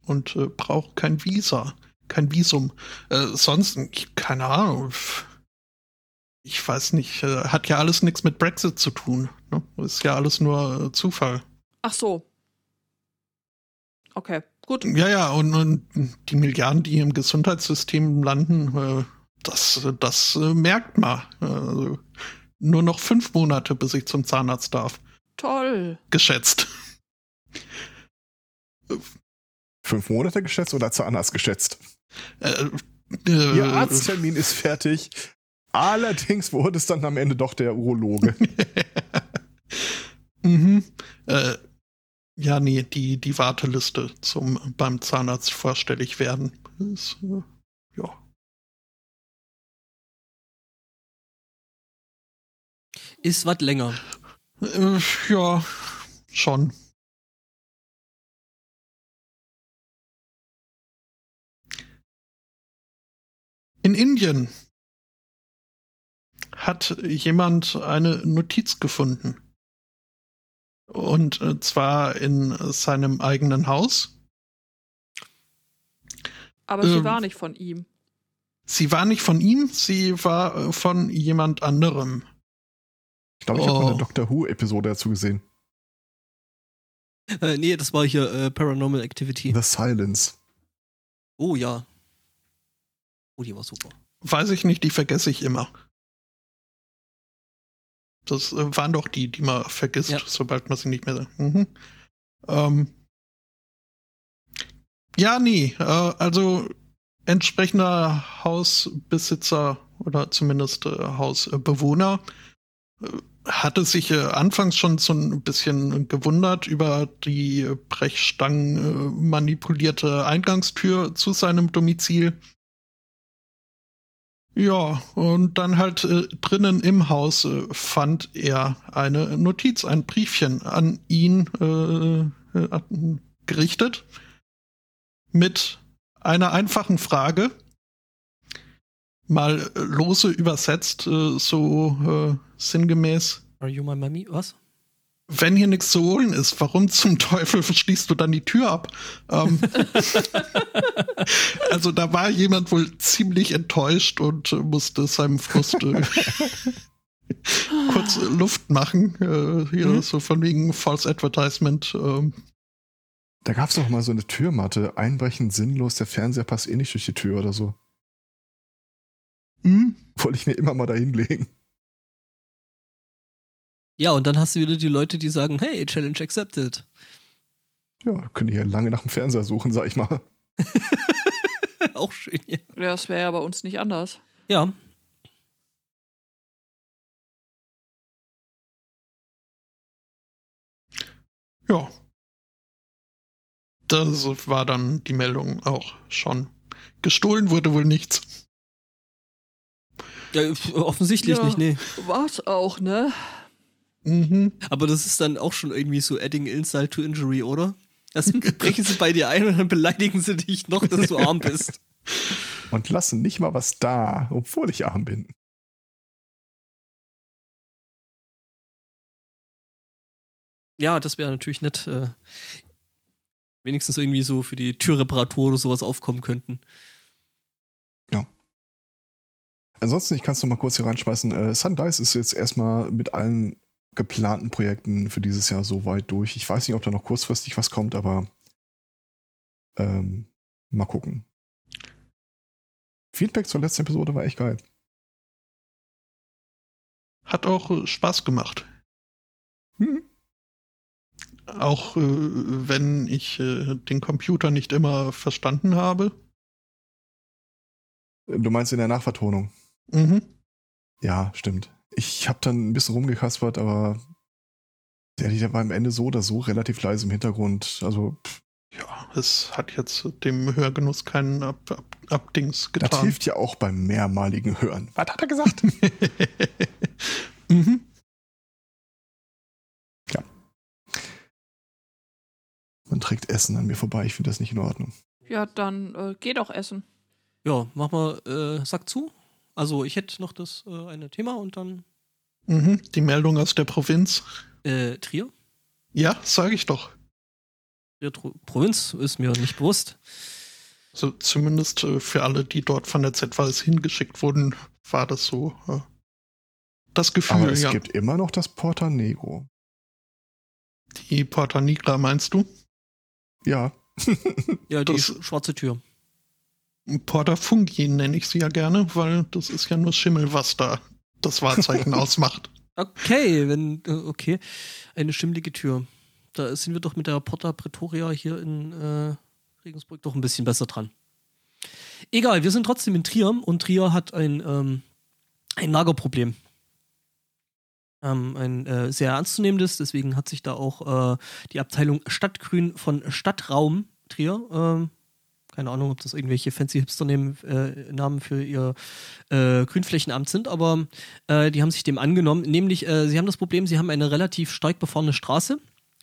B: und äh, brauche kein Visa, kein Visum. Äh, sonst, keine Ahnung. Ich weiß nicht, äh, hat ja alles nichts mit Brexit zu tun. Ne? Ist ja alles nur Zufall.
C: Ach so, Okay, gut.
B: Ja, ja, und, und die Milliarden, die im Gesundheitssystem landen, äh, das, das äh, merkt man. Also, nur noch fünf Monate, bis ich zum Zahnarzt darf.
C: Toll.
B: Geschätzt.
D: Fünf Monate geschätzt oder Zahnarzt geschätzt?
B: Äh,
D: äh, Ihr Arzttermin ist fertig. Allerdings wurde es dann am Ende doch der Urologe.
B: mhm. Äh, ja, nee, die, die Warteliste zum beim Zahnarzt vorstellig werden ist, äh, ja.
A: Ist was länger.
B: Äh, ja, schon. In Indien hat jemand eine Notiz gefunden. Und äh, zwar in seinem eigenen Haus.
C: Aber sie
B: Ähm.
C: war nicht von ihm.
B: Sie war nicht von ihm, sie war äh, von jemand anderem.
D: Ich glaube, ich habe
B: Oh.
D: eine Doctor Who-Episode dazu gesehen.
A: Äh, nee, das war hier äh, Paranormal Activity.
D: The Silence.
A: Oh ja. Oh, die war super.
B: Weiß ich nicht, die vergesse ich immer. Das äh, waren doch die, die man vergisst,
A: Ja.
B: sobald man sie nicht mehr. Mhm. Ähm. Ja, nee, äh, also entsprechender Hausbesitzer oder zumindest äh, Hausbewohner äh, hatte sich äh, anfangs schon so ein bisschen gewundert über die Brechstangen äh, manipulierte Eingangstür zu seinem Domizil. Ja, und dann halt äh, drinnen im Haus äh, fand er eine Notiz, ein Briefchen an ihn äh, äh, gerichtet mit einer einfachen Frage, mal äh, lose übersetzt, äh, so sinngemäß.
A: Are you my mommy? Was?
B: Wenn hier nichts zu holen ist, warum zum Teufel schließt du dann die Tür ab? Ähm, also da war jemand wohl ziemlich enttäuscht und äh, musste seinem Frust äh, kurz äh, Luft machen. Äh, hier
A: Mhm.
B: so von wegen False Advertisement. Ähm,
D: Da gab es doch mal so eine Türmatte. Einbrechen sinnlos, der Fernseher passt eh nicht durch die Tür oder so.
B: hm?
D: Wollte ich mir immer mal da hinlegen.
A: Ja, und dann hast du wieder die Leute, die sagen, hey, Challenge accepted.
D: Ja, können die ja lange nach dem Fernseher suchen, sag ich mal.
A: Auch schön, ja.
C: Ja, das wäre ja bei uns nicht anders.
A: Ja.
B: Ja. Das war dann die Meldung auch schon. Gestohlen wurde wohl nichts.
A: ja offensichtlich
C: Ja.
A: nicht, nee.
C: War's auch, ne?
B: Mhm.
A: Aber das ist dann auch schon irgendwie so adding insult to injury, oder? Das brechen sie bei dir ein und dann beleidigen sie dich noch, dass du arm bist.
D: Und lassen nicht mal was da, obwohl ich arm bin.
A: Ja, das wäre natürlich nett. Äh, wenigstens irgendwie so für die Türreparatur oder sowas aufkommen könnten.
D: Ansonsten, ich kann es noch mal kurz hier reinschmeißen. Äh, Sundice ist jetzt erstmal mit allen geplanten Projekten für dieses Jahr so weit durch. Ich weiß nicht, ob da noch kurzfristig was kommt, aber ähm, mal gucken. Feedback zur letzten Episode war echt geil.
B: Hat auch äh, Spaß gemacht.
D: Hm.
B: Auch äh, wenn ich äh, den Computer nicht immer verstanden habe.
D: Du meinst in der Nachvertonung?
B: Mhm.
D: Ja, stimmt. Ich habe dann ein bisschen rumgekaspert, aber der Lieder war am Ende so oder so relativ leise im Hintergrund. Also, pff,
B: Ja, es hat jetzt dem Hörgenuss keinen Ab Ab Abdings
D: das
B: getan.
D: hilft ja auch beim mehrmaligen Hören. Was hat er gesagt?
B: mhm.
D: Man trägt Essen an mir vorbei. Ich finde das nicht in Ordnung.
C: Ja, dann äh, geh doch essen.
A: Ja, mach mal äh, Sack zu. Also ich hätte noch das äh, eine Thema und dann
B: Mhm. Die Meldung aus der Provinz.
A: äh, Trier.
B: Ja, sage ich doch.
A: Trier Provinz ist mir nicht bewusst.
B: Also zumindest äh, für alle, die dort von der ZWS hingeschickt wurden, war das so äh, das Gefühl,
D: Aber es
B: ja.
D: gibt immer noch das Porta Negro.
B: Die Porta Nigra meinst du?
D: Ja.
A: Ja, die
B: Das-
A: sch schwarze Tür.
B: Porta Fungi nenne ich sie ja gerne, weil das ist ja nur Schimmel, was da das Wahrzeichen ausmacht.
A: Okay, wenn, äh, okay. Eine schimmlige Tür. Da sind wir doch mit der Porta Pretoria hier in äh, Regensburg doch ein bisschen besser dran. Egal, wir sind trotzdem in Trier und Trier hat ein, ähm, ein Lagerproblem. Ähm, ein äh, sehr ernstzunehmendes, deswegen hat sich da auch äh, die Abteilung Stadtgrün von Stadtraum Trier, ähm, keine Ahnung, ob das irgendwelche fancy Hipster-Namen äh, für ihr äh, Grünflächenamt sind, aber äh, die haben sich dem angenommen. Nämlich, äh, sie haben das Problem, sie haben eine relativ stark befahrene Straße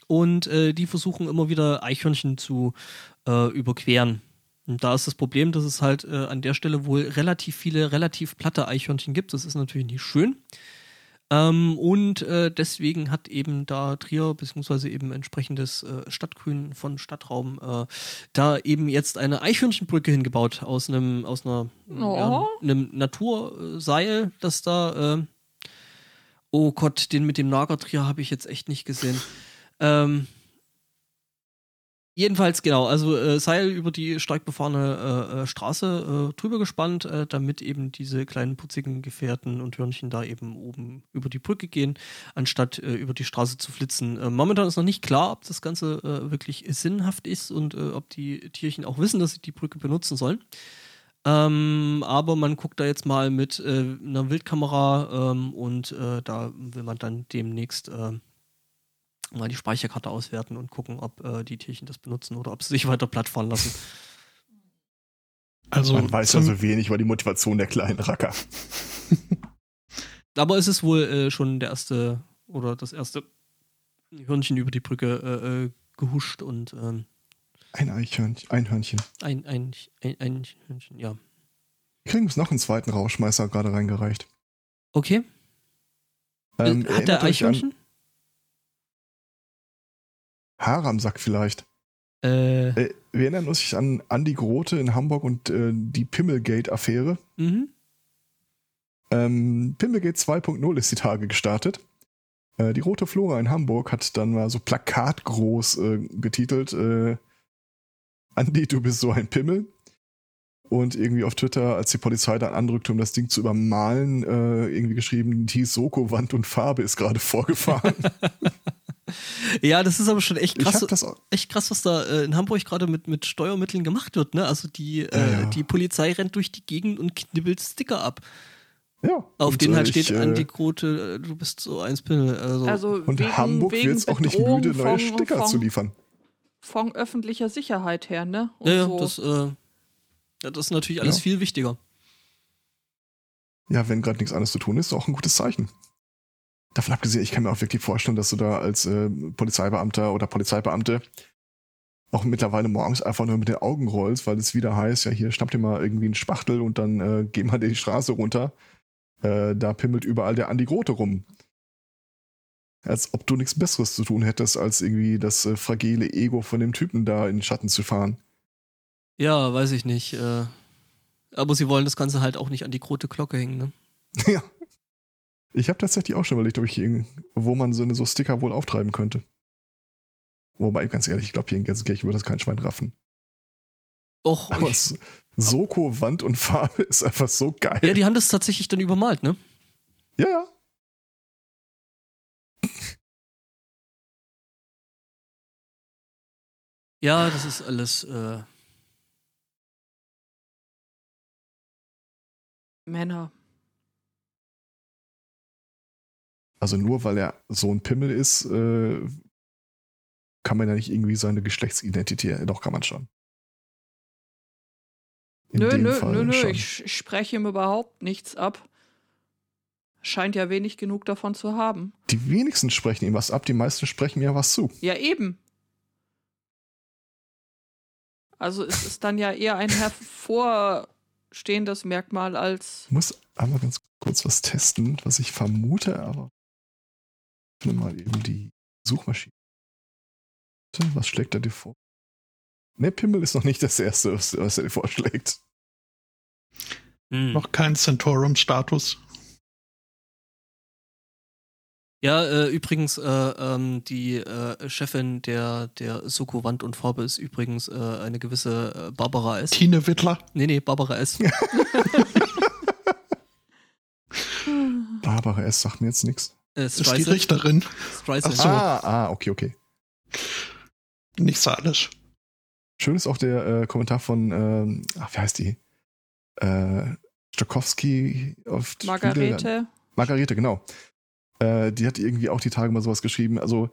A: und äh, die versuchen immer wieder Eichhörnchen zu überqueren. Und da ist das Problem, dass es halt an der Stelle wohl relativ viele relativ platte Eichhörnchen gibt. Das ist natürlich nicht schön. Ähm, und äh, deswegen hat eben da Trier, beziehungsweise eben entsprechendes äh, Stadtgrün von Stadtraum, äh, da eben jetzt eine Eichhörnchenbrücke hingebaut aus einem, aus einer,
C: Oh.
A: ja, einem Naturseil, das da, äh, oh Gott, den mit dem Nagertrier habe ich jetzt echt nicht gesehen. Ähm, Jedenfalls, genau, also äh, Seil über die stark befahrene äh, äh, Straße äh, drüber gespannt, äh, damit eben diese kleinen putzigen Gefährten und Hörnchen da eben oben über die Brücke gehen, anstatt äh, über die Straße zu flitzen. Momentan ist noch nicht klar, ob das Ganze wirklich sinnhaft ist und ob die Tierchen auch wissen, dass sie die Brücke benutzen sollen. Ähm, aber man guckt da jetzt mal mit einer Wildkamera ähm, und da will man dann demnächst mal die Speicherkarte auswerten und gucken, ob äh, die Tierchen das benutzen oder ob sie sich weiter plattfahren lassen.
B: Also
D: Man weiß ja so wenig über die Motivation der kleinen Racker.
A: Aber es ist wohl äh, schon der erste oder das erste Hörnchen über die Brücke äh, äh, gehuscht und ähm,
D: Ein Eichhörnchen, ein Hörnchen.
A: ein, ein, ein, ein Hörnchen, ja.
D: Wir kriegen uns noch einen zweiten Rauschmeißer gerade reingereicht.
A: Okay.
D: Ähm,
A: Äh, Hat der
D: euch an
A: Eichhörnchen?
D: Haare am Sack vielleicht.
A: Äh,
D: Äh, wir erinnern uns an Andy Grote in Hamburg und äh, die Pimmelgate-Affäre.
A: mhm.
D: Ähm, Pimmelgate 2.0 ist die Tage gestartet. Äh, die Rote Flora in Hamburg hat dann mal so plakatgroß äh, getitelt: äh, Andi, du bist so ein Pimmel. Und irgendwie auf Twitter, als die Polizei dann anrückte, um das Ding zu übermalen, äh, irgendwie geschrieben: Die Soko, Wand und Farbe ist gerade vorgefahren.
A: Ja, das ist aber schon echt krass, echt krass, was da äh, in Hamburg gerade mit, mit Steuermitteln gemacht wird, ne? Also die, äh,
D: Ja,
A: die Polizei rennt durch die Gegend und knibbelt Sticker ab.
D: Ja.
A: Auf
D: Und,
A: denen halt steht
D: ich, äh,
A: Antikrote, äh, du bist so eins Pimmel. Also,
C: Also
D: Und
C: wegen,
D: Hamburg wird es auch nicht müde, neue
C: von,
D: Sticker
C: von,
D: zu liefern.
C: Von öffentlicher Sicherheit her, ne? Und
A: ja, ja,
C: so.
A: das, äh, ja, das ist natürlich alles
D: Ja.
A: viel wichtiger.
D: Ja, wenn gerade nichts anderes zu tun ist, ist auch ein gutes Zeichen. Davon abgesehen, ich kann mir auch wirklich vorstellen, dass du da als äh, Polizeibeamter oder Polizeibeamte auch mittlerweile morgens einfach nur mit den Augen rollst, weil es wieder heißt, ja, hier schnappt ihr mal irgendwie einen Spachtel und dann äh, geh mal die Straße runter. Äh, da pimmelt überall der Andi Grote rum. Als ob du nichts Besseres zu tun hättest, als irgendwie das äh, fragile Ego von dem Typen da in den Schatten zu fahren.
A: Ja, weiß ich nicht. Äh, aber sie wollen das Ganze halt auch nicht an die rote Glocke hängen, ne?
D: ja. Ich habe tatsächlich auch schon überlegt, ob ich irgend- wo man so eine so Sticker wohl auftreiben könnte. Wobei, ganz ehrlich, ich glaube, hier in Gelsenkirchen würde das kein Schwein raffen.
A: Och,
D: Aber
A: ich,
D: Soko, Wand und Farbe ist einfach so geil.
A: ja, die haben das tatsächlich dann übermalt, ne?
D: ja, ja.
A: Ja, das ist alles, äh,
C: Männer.
D: Also nur weil er so ein Pimmel ist, äh, kann man ja nicht irgendwie seine Geschlechtsidentität, doch kann man schon. In
C: Nö, nö,
D: Fall
C: nö, nö,
D: schon.
C: ich, spreche ihm überhaupt nichts ab. Scheint ja wenig genug davon zu haben.
D: Die wenigsten sprechen ihm was ab, die meisten sprechen mir was zu.
C: Ja, eben. Also es ist dann ja eher ein hervorstehendes Merkmal als.
D: Ich muss einmal ganz kurz was testen, was ich vermute, aber öffne mal eben die Suchmaschine. Was schlägt er dir vor? Ne, Pimmel ist noch nicht das erste, was, was er dir vorschlägt.
A: hm.
B: Noch kein Centaurum-Status.
A: Ja, äh, übrigens, äh, ähm, die äh, Chefin der, der Soko Wand und Farbe ist übrigens äh, eine gewisse äh, Barbara S.
B: Tine Wittler.
A: Nee, nee, Barbara S.
D: Barbara S. sagt mir jetzt nichts.
A: Äh,
B: Ist die. Richterin.
A: Streisand.
B: Ach so.
D: Ah, ah, okay, okay.
B: Nicht Salisch.
D: Schön ist auch der äh, Kommentar von, ähm, ach, wie heißt die? Äh, Stokowski auf Twitter.
C: Margarete.
D: Margarete, genau. Äh, die hat irgendwie auch die Tage mal sowas geschrieben. Also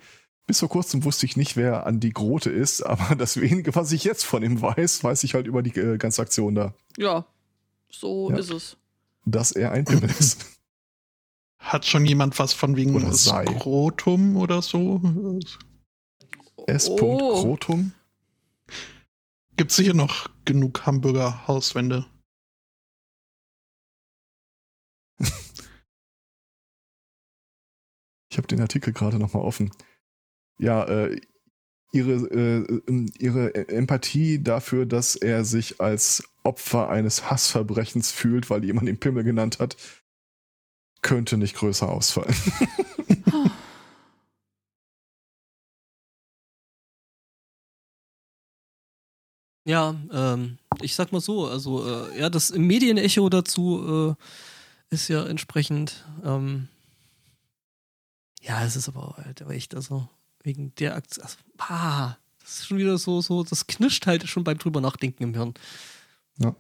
D: bis vor kurzem wusste ich nicht, wer Andi Grote ist, aber das wenige, was ich jetzt von ihm weiß, weiß ich halt über die äh, ganze Aktion da,
C: Ja, so
D: Ja.
C: ist es.
D: dass er ein Pimmel ist.
B: Hat schon jemand was von wegen
D: Oder sei.
B: Skrotum oder so?
D: S.
C: Oh.
D: Krotum.
B: Gibt sicher noch genug Hamburger Hauswände.
D: Ich habe den Artikel gerade noch mal offen. Ja, äh, ihre, äh, ihre Empathie dafür, dass er sich als Opfer eines Hassverbrechens fühlt, weil jemand ihn Pimmel genannt hat, könnte nicht größer ausfallen.
A: Ja, ähm, ich sag mal so, also äh, ja, das Medienecho dazu äh, ist ja entsprechend, ähm, ja, es ist aber halt echt, also wegen der Aktion, also, ah, das ist schon wieder so, so, das knirscht halt schon beim drüber nachdenken im Hirn.
D: Ja.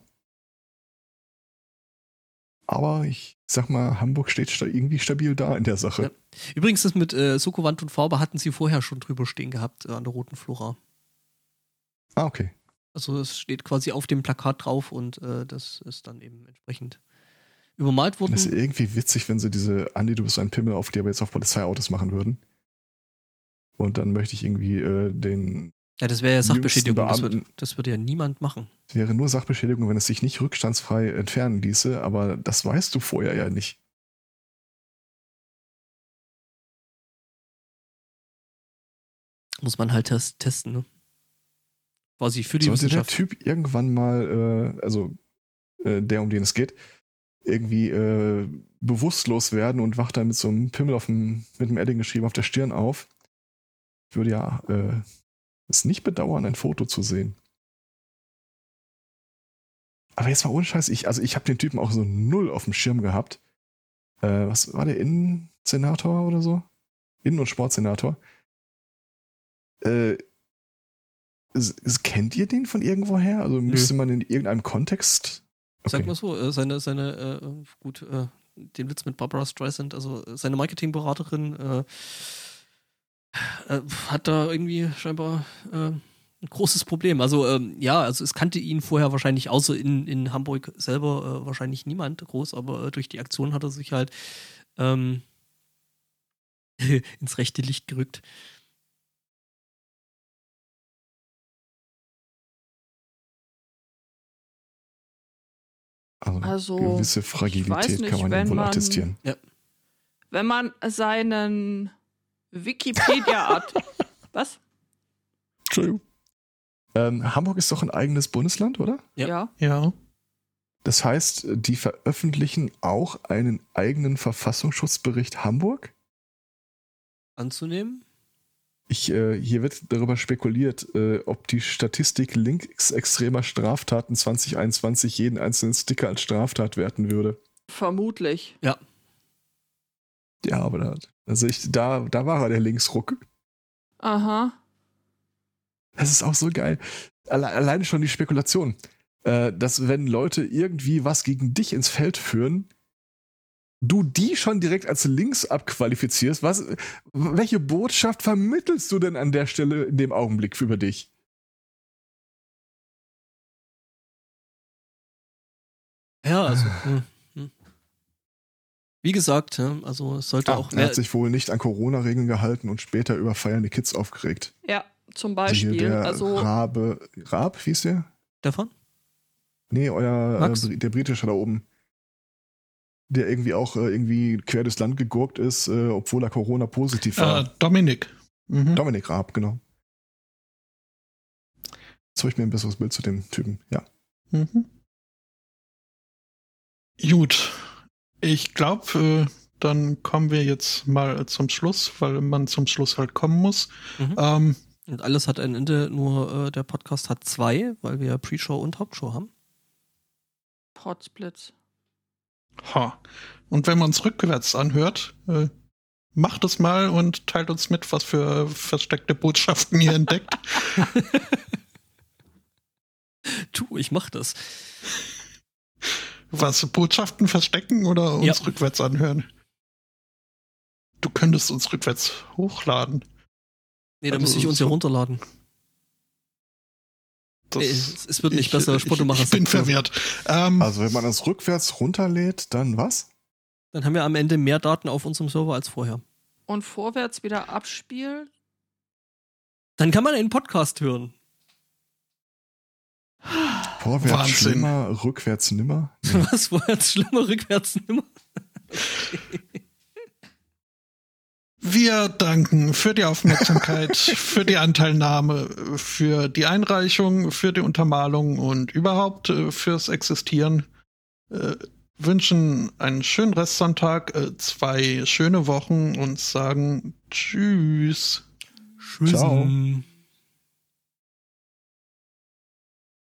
D: Aber ich sag mal, Hamburg steht sta irgendwie stabil da in der Sache.
A: Ja. Übrigens, das mit äh, Sokowand und Farbe hatten sie vorher schon drüber stehen gehabt äh, an der roten Flora.
D: Ah, okay.
A: Also es steht quasi auf dem Plakat drauf und äh, das ist dann eben entsprechend übermalt worden.
D: Das ist irgendwie witzig, wenn sie diese Andi, du bist ein Pimmel, auf die aber jetzt auf Polizeiautos machen würden. Und dann möchte ich irgendwie äh, den.
A: Ja, das wäre ja Sachbeschädigung. Das würde, das würde ja niemand machen.
D: Es wäre nur Sachbeschädigung, wenn es sich nicht rückstandsfrei entfernen ließe, aber das weißt du vorher ja nicht.
A: Muss man halt test testen, ne? Quasi für die
D: Sollte der
A: Wissenschaft.
D: Typ irgendwann mal, äh, also äh, der, um den es geht, irgendwie äh, bewusstlos werden und wacht dann mit so einem Pimmel auf dem, mit einem Edding geschrieben auf der Stirn auf, würde ja äh, es nicht bedauern, ein Foto zu sehen. Aber jetzt mal ohne Scheiß, ich, also ich habe den Typen auch so null auf dem Schirm gehabt. Äh, was war der Innensenator oder so? Innen- und Sportsenator. Äh, kennt ihr den von irgendwoher? Also müsste man in irgendeinem Kontext.
A: Sag
D: Okay.
A: mal so, äh, seine, seine, äh, gut, äh, den Witz mit Barbara Streisand, also äh, seine Marketingberaterin äh, hat da irgendwie scheinbar äh, ein großes Problem. Also ähm, ja, also es kannte ihn vorher wahrscheinlich außer in, in Hamburg selber äh, wahrscheinlich niemand groß, aber äh, durch die Aktion hat er sich halt ähm, ins rechte Licht gerückt.
D: Also,
C: Also,
D: gewisse Fragilität
C: nicht,
D: kann man
C: man-
D: attestieren.
C: Wenn man seinen Wikipedia-Art. Was?
D: Entschuldigung. Ähm, Hamburg ist doch ein eigenes Bundesland, oder?
A: Ja.
C: ja.
B: Ja.
D: Das heißt, die veröffentlichen auch einen eigenen Verfassungsschutzbericht Hamburg?
A: Anzunehmen?
D: Ich, äh, hier wird darüber spekuliert, äh, ob die Statistik linksextremer Straftaten 2021 jeden einzelnen Sticker als Straftat werten würde.
C: Vermutlich.
A: Ja.
D: Ja, aber da, also ich, da, da war er der Linksruck.
C: Aha.
D: Das ist auch so geil. Alle, alleine schon die Spekulation, äh, dass wenn Leute irgendwie was gegen dich ins Feld führen, du die schon direkt als links abqualifizierst. Was, welche Botschaft vermittelst du denn an der Stelle in dem Augenblick über dich?
A: Ja, also. Wie gesagt, also es sollte
D: Ah,
A: auch
D: er hat sich wohl nicht an Corona-Regeln gehalten und später über feiernde Kids aufgeregt.
C: Ja, zum
D: Siehe
C: Beispiel.
D: der
C: Also,
D: Rabe, Raab, hieß der?
A: Stefan?
D: Nee, euer,
A: Max?
D: äh, der britische da oben. Der irgendwie auch äh, irgendwie quer durchs Land gegurkt ist, äh, obwohl er Corona-positiv war.
B: Äh, Dominik. Mhm.
D: Dominik Raab, genau. Jetzt habe ich mir ein besseres Bild zu dem Typen. Ja.
B: Mhm. Gut. Ich glaube, äh, dann kommen wir jetzt mal zum Schluss, weil man zum Schluss halt kommen muss.
A: Mhm.
B: Ähm,
A: Und alles hat ein Ende, nur äh, der Podcast hat zwei, weil wir ja Pre-Show und Hauptshow haben.
C: Potsblitz.
B: ha. Und wenn man es rückwärts anhört, äh, macht es mal und teilt uns mit, was für versteckte Botschaften ihr entdeckt.
A: Tu, ich mach das.
B: Was, Botschaften verstecken oder uns
A: Ja.
B: rückwärts anhören? Du könntest uns rückwärts hochladen.
A: Nee, da
B: Also,
A: müsste ich uns ja
B: so-
A: runterladen.
B: Das,
A: Nee, es, es wird nicht
B: ich,
A: besser.
B: ich,
A: Spottomacher
B: ich bin
A: sagt, äh,
B: verwirrt. Ähm,
D: Also wenn man das rückwärts runterlädt, dann was?
A: Dann haben wir am Ende mehr Daten auf unserem Server als vorher.
C: Und vorwärts wieder abspielen.
A: Dann kann man einen Podcast hören.
D: Vorwärts
B: Wahnsinn.
D: schlimmer, rückwärts nimmer.
A: Was vorwärts schlimmer, rückwärts nimmer?
B: Wir danken für die Aufmerksamkeit, für die Anteilnahme, für die Einreichung, für die Untermalung und überhaupt äh, fürs Existieren. Äh, wünschen einen schönen Restsonntag, äh, zwei schöne Wochen und sagen Tschüss.
A: Tschüss.
D: Ciao.